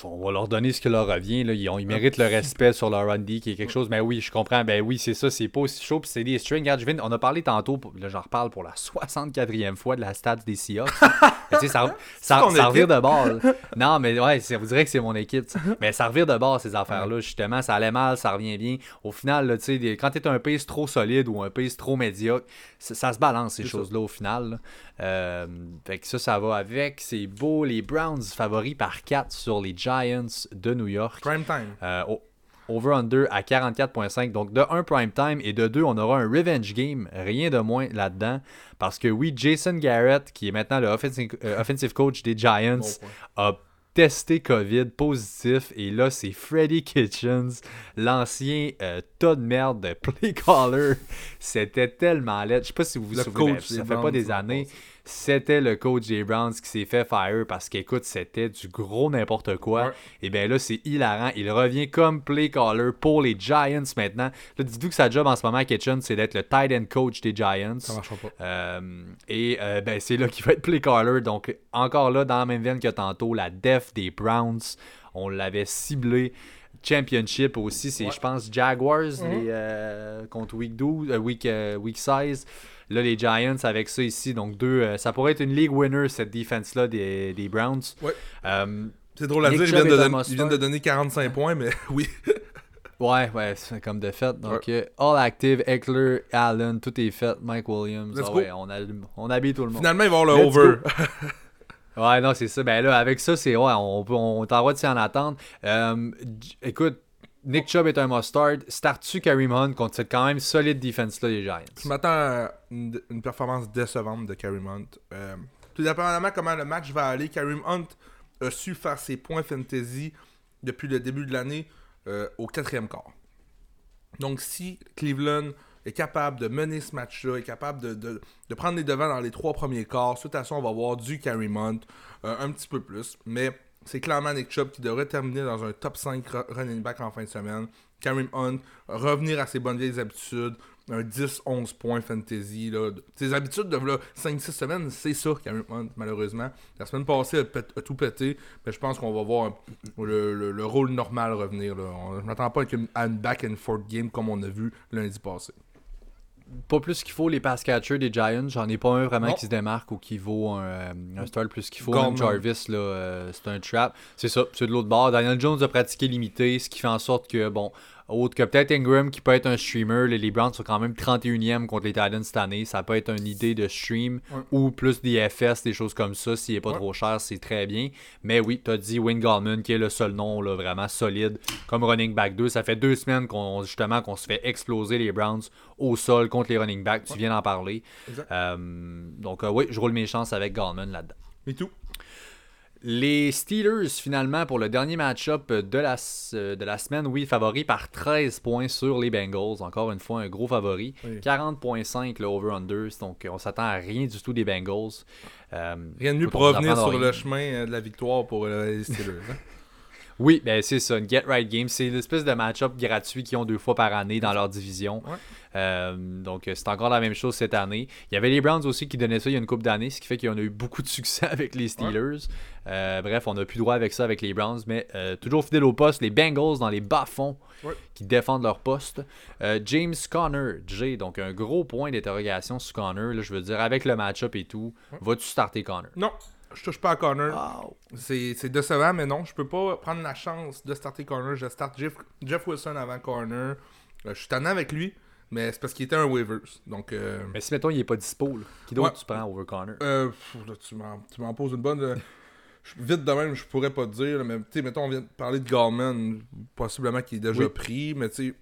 on va leur donner ce qui leur revient. Là. Ils, ont- ils méritent le respect sur leur run D, qui est quelque chose. Mais oui, je comprends. Ben oui, c'est ça, c'est pas aussi chaud. Puis c'est des strings. Regarde, je viens- on a parlé tantôt, là j'en reparle pour la 64e fois de la stats des Seahawks. Mais tu sais, ça, ça, de bord. là. Non, mais ouais, vous direz que c'est mon équipe. Mais ça revient de bord, ces affaires-là. Justement, ça allait mal, ça revient bien. Au final, là, des- quand tu es un pace trop solide ou un pace trop médiocre, ça, se balance, ces choses-là, au final. Euh, fait que ça, ça va avec. C'est beau. Les Browns par 4 sur les Giants de New York. Prime time. Euh, Over-under à 44.5. Donc de 1 prime time et de 2, on aura un revenge game. Rien de moins là-dedans. Parce que oui, Jason Garrett, qui est maintenant le offensive, euh, offensive coach des Giants, Bon a testé COVID positif. Et là, c'est Freddy Kitchens, l'ancien euh, tas de merde de play caller. C'était tellement laid. Je sais pas si vous vous Le souvenez, mais coach ça fait pas des années. C'était le coach des Browns qui s'est fait fire parce qu'écoute, c'était du gros n'importe quoi. Et bien là, c'est hilarant. Il revient comme play caller pour les Giants maintenant. Là, dites-vous que sa job en ce moment à Kitchen, c'est d'être le tight end coach des Giants. Ça marchera pas. Euh, et euh, ben, c'est là qu'il va être play caller. Donc, encore là, dans la même veine que tantôt, la def des Browns, on l'avait ciblé. Championship aussi, c'est, je pense, Jaguars Mhm. les, euh, contre Week 12, euh, week, euh, week 16. Là, les Giants avec ça ici. Donc, deux, ça pourrait être une league winner, cette défense-là des, des Browns. Ouais. C'est drôle à dire, ils viennent, de est un don- must ils viennent de donner 45 points, mais oui. ouais, ouais, c'est comme de fait. Donc, All Active, Eckler, Allen, tout est fait. Mike Williams. Ah on, on habille tout le monde. Finalement, ils vont avoir le Let's over. Ouais, non, c'est ça. Ben là, avec ça, c'est ouais, on, on t'envoie de s'y en attendre. Euh, écoute, Nick Chubb est un must-start. Start-tu Kareem Hunt contre cette quand même solide défense-là des Giants? Je m'attends à une, une performance décevante de Kareem Hunt. Euh, tout dépendamment comment le match va aller, Kareem Hunt a su faire ses points fantasy depuis le début de l'année euh, au quatrième quart. Donc si Cleveland est capable de mener ce match-là, est capable de, de- de prendre les devants dans les trois premiers quarts, suite à ça, on va voir du Kareem Hunt euh, un petit peu plus. Mais c'est clairement Nick Chubb qui devrait terminer dans un top 5 ru- running back en fin de semaine. Kareem Hunt, revenir à ses bonnes vieilles habitudes, un 10-11 points fantasy. Là. Ses habitudes de 5-6 semaines, c'est ça, Kareem Hunt, malheureusement. La semaine passée, pét- a tout pété, mais je pense qu'on va voir le, le- le rôle normal revenir. On- Je m'attends pas à une back and forth game comme on a vu lundi passé. Pas plus qu'il faut les pass catchers des Giants. J'en ai pas un vraiment Non. qui se démarque ou qui vaut un, euh, un start plus qu'il faut. Même Jarvis, là, euh, c'est un trap. C'est ça, c'est de l'autre bord. Daniel Jones a pratiqué limité, ce qui fait en sorte que, bon, autre que peut-être Ingram qui peut être un streamer, les, les Browns sont quand même 31e contre les Titans cette année. Ça peut être une idée de stream Ouais. ou plus des FS, des choses comme ça. S'il n'est pas Ouais. trop cher, c'est très bien. Mais oui, tu as dit Wayne Gallman qui est le seul nom là, vraiment solide comme running back 2. Ça fait deux semaines qu'on justement qu'on se fait exploser les Browns au sol contre les running backs. Tu viens d'en parler. Euh, donc euh, oui, je roule mes chances avec Gallman là-dedans. Et tout. Les Steelers, finalement, pour le dernier match-up de la, de la semaine, oui, favori par 13 points sur les Bengals. Encore une fois, un gros favori. Oui. 40.5 le over-under. Donc, on s'attend à rien du tout des Bengals. Euh, Rien de mieux pour revenir sur rien. le chemin euh, de la victoire pour euh, les Steelers. hein. Oui, ben c'est ça, une Get Right Game. C'est l'espèce de match-up gratuit qu'ils ont deux fois par année dans leur division. Ouais. Euh, donc, euh, c'est encore la même chose cette année. Il y avait les Browns aussi qui donnaient ça il y a une couple d'années, ce qui fait qu'on a eu beaucoup de succès avec les Steelers. Euh, bref, on n'a plus droit avec ça avec les Browns, mais euh, toujours fidèle au poste, les Bengals dans les bas-fonds Ouais. qui défendent leur poste. James Conner, Jay, donc un gros point d'interrogation sur Conner. Là, je veux dire, avec le match-up et tout, vas-tu starter Conner? Non, je touche pas à Connor. Wow. C'est c'est décevant, mais non, je peux pas prendre la chance de starter Corner. Je starte Jeff, Jeff Wilson avant Corner. Euh, je suis tanné avec lui, mais c'est parce qu'il était un waivers. Donc, euh, Mais si, mettons, il n'est pas dispo, là, qui d'autre Ouais. tu prends over Conner? euh, pff, là, tu m'en- poses une bonne. euh, je- vite de même, je pourrais pas te dire, là, mais tu sais, mettons, on vient de parler de Gallman, possiblement qu'il est déjà Oui. pris, mais tu sais.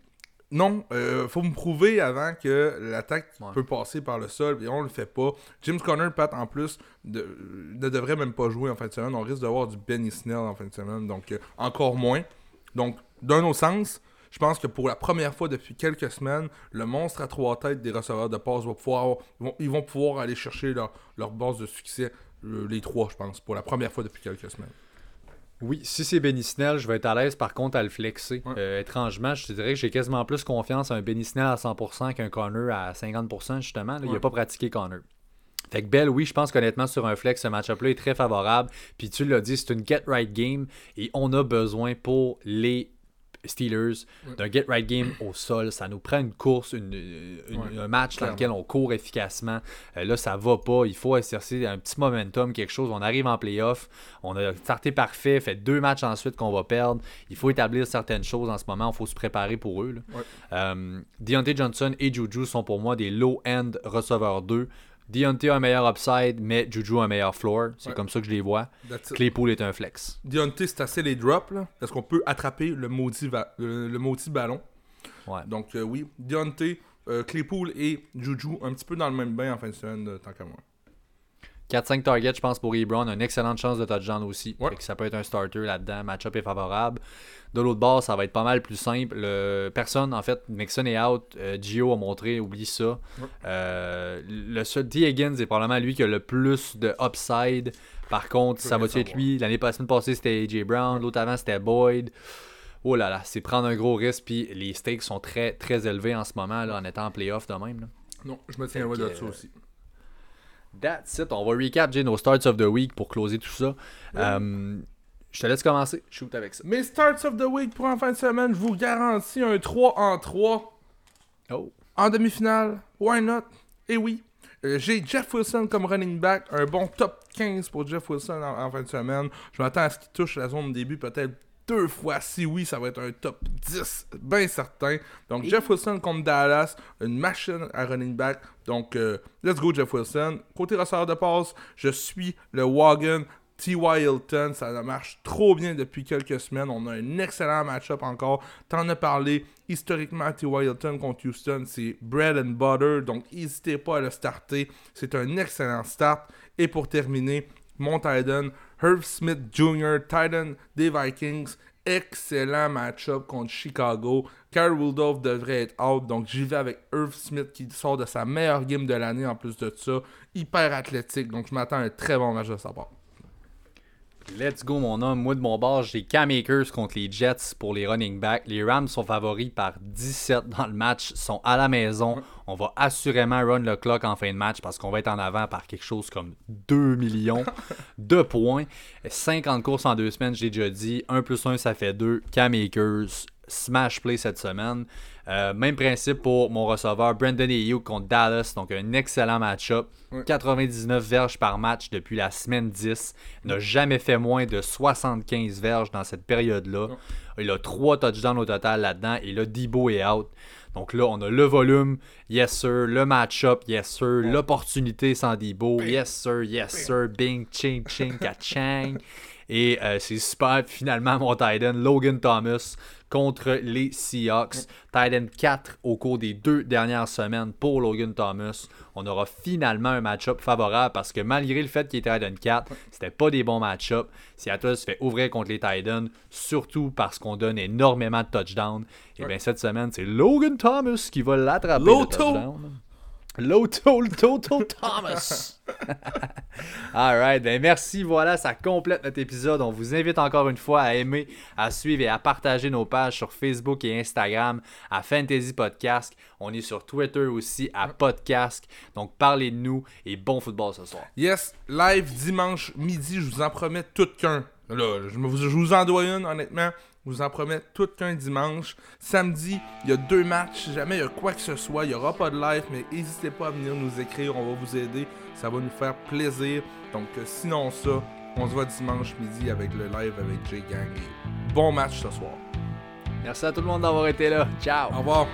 Non, euh, faut me prouver avant que l'attaque Ouais. peut passer par le sol et on le fait pas. James Conner, Pat, en plus, de- ne devrait même pas jouer en fin de semaine. On risque d'avoir du Benny Snell en fin de semaine, donc euh, encore moins. Donc, d'un autre sens, je pense que pour la première fois depuis quelques semaines, le monstre à trois têtes des receveurs de passe va pouvoir, vont- ils vont pouvoir aller chercher leur, leur base de succès, euh, les trois, je pense, pour la première fois depuis quelques semaines. Oui, si c'est Benny Snell, je vais être à l'aise par contre à le flexer. Ouais. Euh, étrangement, je te dirais que j'ai quasiment plus confiance à un Benny Snell à 100% qu'un Connor à 50% justement. Là, Il n'a pas pratiqué Connor. Fait que Bell, oui, je pense qu'honnêtement, sur un flex, ce match-up-là est très favorable. Puis tu l'as dit, c'est une get-right game et on a besoin pour les Steelers d'un get-right game au sol. Ça nous prend une course, une- une- Ouais, un match dans lequel on court efficacement. Euh, là, ça va pas. Il faut exercer un petit momentum, quelque chose. On arrive en playoff. On a starté parfait, fait deux matchs ensuite qu'on va perdre. Il faut établir certaines choses en ce moment. Il faut se préparer pour eux. là. Ouais. Euh, Deontay Johnson et Juju sont pour moi des low-end receveurs 2. Deontay a un meilleur upside, mais Juju a un meilleur floor. C'est Ouais. comme ça que je les vois. Claypool est un flex. Deontay, c'est assez les drops, là. Est-ce qu'on peut attraper le maudit, le, le maudit ballon? Ouais. Donc, euh, oui, Deontay, euh, Claypool et Juju, un petit peu dans le même bain en fin de semaine, euh, tant qu'à moi. 4-5 targets, je pense, pour Ebron. Une excellente chance de touchdown aussi. Ouais. Fait que ça peut être un starter là-dedans. Match-up est favorable. De l'autre bord, ça va être pas mal plus simple. Le- personne, en fait, Nixon est out. Euh, Gio a montré, oublie ça. Euh, le seul T. Higgins est probablement lui qui a le plus de upside. Par contre, ça va-tu être lui L'année passée, passée, c'était AJ Brown. L'autre avant, c'était Boyd. Oh là là, c'est prendre un gros risque. Puis les stakes sont très, très élevés en ce moment, là, en étant en playoff de même. là. Non, je me tiens loin de ça euh, aussi. That's it. On va recap Jay, nos starts of the week pour closer tout ça. Euh, je te laisse commencer. Shoot avec ça. Mes starts of the week pour en fin de semaine, je vous garantis un 3 en 3 Oh. en demi-finale. Why not? Et oui. Euh, J'ai Jeff Wilson comme running back, un bon top 15 pour Jeff Wilson en, en fin de semaine. Je m'attends à ce qu'il touche la zone de début peut-être deux fois. Si oui, ça va être un top 10, bien certain. Donc Jeff Wilson contre Dallas, une machine à running back. Donc euh, let's go Jeff Wilson. Côté receveur de passe, je suis le wagon T.Y. Hilton, ça marche trop bien depuis quelques semaines. On a un excellent match-up encore. T'en as parlé. Historiquement, T.Y. Hilton contre Houston, c'est bread and butter. Donc, n'hésitez pas à le starter. C'est un excellent start. Et pour terminer, mon Titan, Herb Smith Jr., Titan des Vikings. Excellent match-up contre Chicago. Kyle Rudolph devrait être out. Donc, j'y vais avec Herb Smith qui sort de sa meilleure game de l'année en plus de ça. Hyper athlétique. Donc, je m'attends à un très bon match de sa part. Let's go, mon homme. Moi, de mon bord, j'ai Cam Akers contre les Jets pour les running backs. Les Rams sont favoris par 17 dans le match, sont à la maison. On va assurément run le clock en fin de match parce qu'on va être en avant par quelque chose comme 2 millions de points. 50 courses en deux semaines, j'ai déjà dit. 1 plus 1, ça fait 2. Cam Akers, smash play cette semaine. Euh, même principe pour mon receveur Brandon Ayuk contre Dallas. Donc un excellent match-up. Ouais. 99 verges par match depuis la semaine 10. Il n'a jamais fait moins de 75 verges dans cette période-là. Il a 3 touchdowns au total là-dedans. Et là, Debo est out. Donc là, on a le volume, yes sir, le match-up, yes sir, l'opportunité sans Debo, yes sir, yes sir, bing, ching, ching, ka-chang. Et euh, c'est super. Finalement, mon Titan, Logan Thomas contre les Seahawks. Titan 4 au cours des deux dernières semaines pour Logan Thomas. On aura finalement un match-up favorable parce que malgré le fait qu'il était Titan 4, c'était pas des bons match-ups. Seattle se fait ouvrir contre les Titans, surtout parce qu'on donne énormément de touchdowns. Et bien cette semaine, c'est Logan Thomas qui va l'attraper. Loto, Loto Thomas. Alright, ben merci. Voilà, ça complète notre épisode. On vous invite encore une fois à aimer, à suivre et à partager nos pages sur Facebook et Instagram à Fantasy Podcast. On est sur Twitter aussi à Podcast. Donc parlez de nous et bon football ce soir. Yes, live dimanche midi, je vous en promets tout qu'un. Là, je vous en dois une, honnêtement. Je vous en promets tout qu'un dimanche. Samedi, il y a deux matchs. Si jamais il y a quoi que ce soit, il n'y aura pas de live, mais n'hésitez pas à venir nous écrire. On va vous aider. Ça va nous faire plaisir. Donc, euh, sinon, ça, on se voit dimanche midi avec le live avec Jay Gang. Et bon match ce soir. Merci à tout le monde d'avoir été là. Ciao. Au revoir.